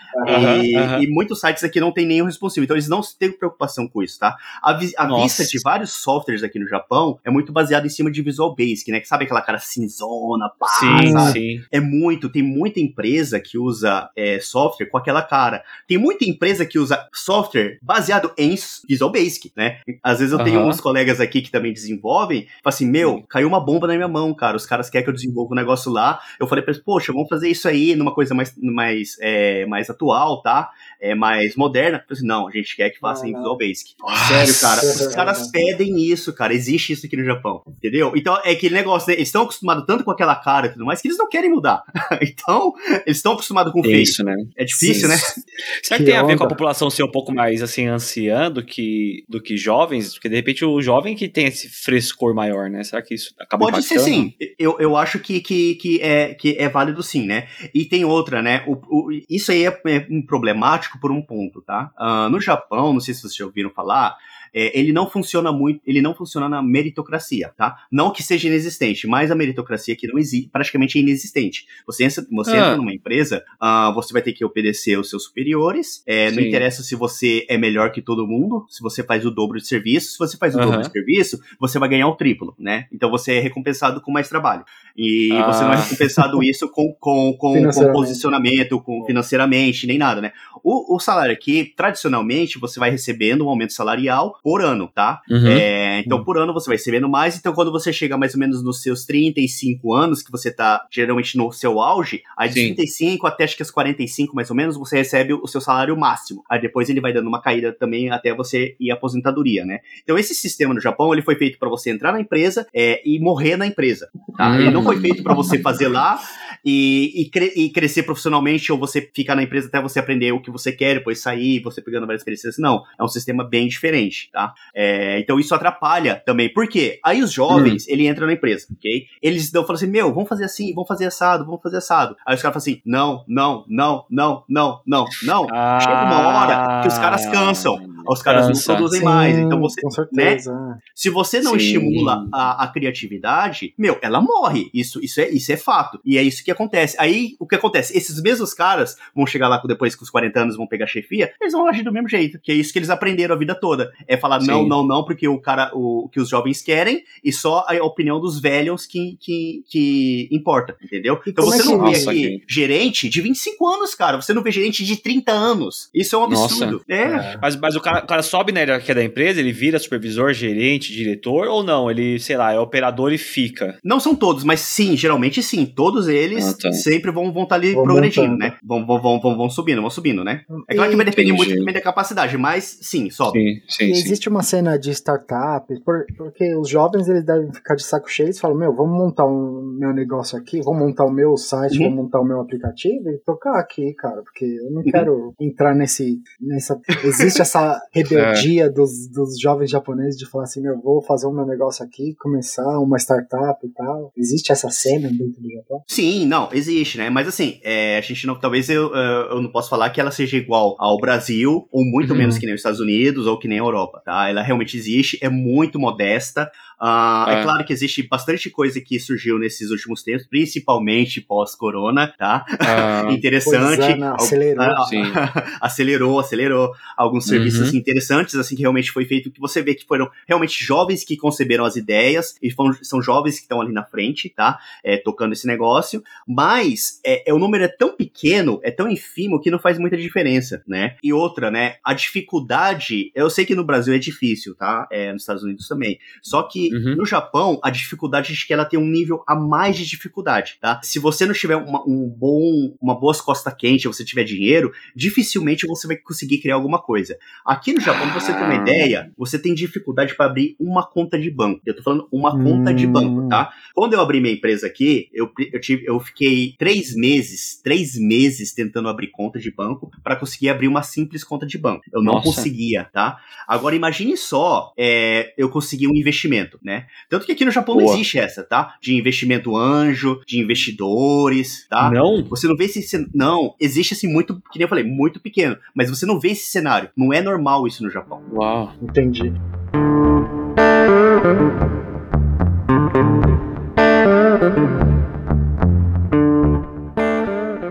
e, e, muitos sites aqui não tem nenhum responsivo. Então eles não têm preocupação com isso, tá? A, a vista de vários softwares aqui no Japão é muito baseada em cima de Visual Basic, né? Que sabe aquela cara cinzona, pá, sim, sabe? sim. É muito. Tem muita empresa que usa é, software com aquela cara. Tem muita empresa que usa software baseado em Visual Basic, né? Às vezes eu tenho uns colegas aqui que também desenvolvem, assim, meu, caiu uma bomba na minha mão, cara. Os caras caras querem que eu desenvolva um negócio lá. Eu falei pra eles, poxa, vamos fazer isso aí numa coisa mais, mais, é, mais atual, tá? É, mais moderna. Eu falei assim, não, a gente quer que faça ah, em Visual Basic. Sério, cara. Os caras pedem isso, cara. Existe isso aqui no Japão, entendeu? Então, é aquele negócio, né? eles estão acostumados tanto com aquela cara e tudo mais, que eles não querem mudar. então, eles estão acostumados com o feio. Isso, né? É difícil, né? Será que, que tem onda. a ver com a população ser um pouco mais, assim, anciã do que, do que jovens? Porque, de repente, o jovem que tem esse frescor maior, né? Será que isso acaba Pode impactando? ser, sim. Eu, eu acho que, que, que, é, que é válido, sim, né? E tem outra, né? O, o isso aí é, é problemático por um ponto, tá? Uh, no Japão, não sei se vocês já ouviram falar, é, ele não funciona muito, ele não funciona na meritocracia, tá? Não que seja inexistente, mas a meritocracia aqui não existe, praticamente é inexistente. Você, entra, você ah. entra numa empresa, uh, você vai ter que obedecer aos seus superiores, é, não interessa se você é melhor que todo mundo, se você faz o dobro de serviço, se você faz o uhum. dobro de serviço, você vai ganhar o triplo, né? Então você é recompensado com mais trabalho. E ah. você não é recompensado isso com, com, com, com posicionamento, com financeiramente, nem nada, né? O, o salário aqui, tradicionalmente, você vai recebendo um aumento salarial por ano, tá? Uhum. É, então, por ano você vai recebendo mais. Então, quando você chega mais ou menos nos seus 35 anos, que você tá geralmente no seu auge, aí de Sim. 35 até acho que os 45 mais ou menos, você recebe o seu salário máximo. Aí depois ele vai dando uma caída também até você ir à aposentadoria, né? Então, esse sistema no Japão, ele foi feito para você entrar na empresa é, e morrer na empresa, tá? Uhum. Ele não foi feito para você fazer lá e, e, cre e, crescer profissionalmente ou você ficar na empresa até você aprender o que você quer, depois sair, você pegando várias experiências. Não, é um sistema bem diferente tá? É, então isso atrapalha também. Por quê? Aí os jovens, hum. ele entra na empresa, ok? Eles dão, falam assim, meu, vamos fazer assim, vamos fazer assado, vamos fazer assado. Aí os caras falam assim, não, não, não, não, não, não, não. Ah, Chega uma hora que os caras cansam. Os caras cansa. não produzem Sim, mais. Então você, né? Se você não Sim. estimula a, a, criatividade, meu, ela morre. Isso, isso, é, isso é fato. E é isso que acontece. Aí, o que acontece? Esses mesmos caras vão chegar lá depois que os 40 anos vão pegar chefia, eles vão agir do mesmo jeito. Que é isso que eles aprenderam a vida toda. É falar Sim. não, não, não, porque o cara, o que os jovens querem, e só a opinião dos velhos que, que, que importa, entendeu? Então você é não vê aqui gerente de 25 anos, cara. Você não vê gerente de 30 anos. Isso é um absurdo. É. é. Mas, mas o, cara, o cara sobe na hierarquia da empresa, ele vira supervisor, gerente, diretor, ou não? Ele, sei lá, é operador e fica. Não são todos, mas sim, geralmente sim. Todos eles ah, tá. sempre vão estar vão tá ali vão progredindo, montando. né? Vão, vão, vão, vão, vão subindo, vão subindo, né? É claro que vai depender Entendi. muito também da capacidade, mas sim, sobe. Sim, sim, sim. Existe uma cena de startup, porque os jovens eles devem ficar de saco cheio e falam, meu, vamos montar um meu negócio aqui, vamos montar o meu site, uhum. vamos montar o meu aplicativo e tocar aqui, cara, porque eu não uhum. quero entrar nesse, nessa, existe essa rebeldia é. dos, dos jovens japoneses de falar assim, meu, vou fazer o meu negócio aqui, começar uma startup e tal. Existe essa cena dentro do Japão? Sim, não, existe, né? Mas assim, é, a gente não, talvez eu, eu não posso falar que ela seja igual ao Brasil, ou muito uhum. menos que nem os Estados Unidos, ou que nem a Europa, tá? Ela realmente existe, é muito modesta. Uh, é. é. claro que existe bastante coisa que surgiu nesses últimos tempos, principalmente pós-corona, tá? Uh, Interessante. É, não, acelerou. Uh, acelerou, acelerou. Alguns serviços uhum. assim, interessantes, assim, que realmente foi feito, que você vê que foram realmente jovens que conceberam as ideias, e foram, são jovens que estão ali na frente, tá? É, tocando esse negócio. Mas é, é, o número é tão pequeno, é tão ínfimo, que não faz muita diferença, né? E outra, né? A dificuldade, eu sei que no Brasil é difícil, tá? É, nos Estados Unidos também. Só que uhum. no Japão, a dificuldade é que ela tem um nível a mais de dificuldade, tá? Se você não tiver uma, um bom, uma boa costa quente, você tiver dinheiro, dificilmente você vai conseguir criar alguma coisa. Aqui no Japão, pra você ter uma ah. ideia, você tem dificuldade para abrir uma conta de banco. Eu tô falando uma hum. conta de banco, tá? Quando eu abri minha empresa aqui, eu, eu, tive, eu fiquei três meses, três meses tentando abrir conta de banco para conseguir abrir uma simples conta de banco. Eu não Nossa. conseguia, tá? Agora imagine só, é, eu consegui um investimento né? Tanto que aqui no Japão Boa. não existe essa, tá? De investimento anjo, de investidores, tá? Não. Você não vê esse não, existe assim muito, que nem eu falei, muito pequeno, mas você não vê esse cenário. Não é normal isso no Japão. Uau, entendi.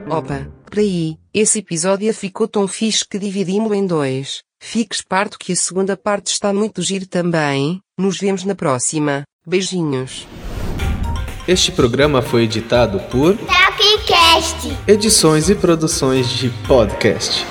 Opa, peraí, esse episódio ficou tão fixe que dividimos em dois. Fique esperto que a segunda parte está muito giro também. Nos vemos na próxima. Beijinhos. Este programa foi editado por Tapcast. Edições e produções de podcast.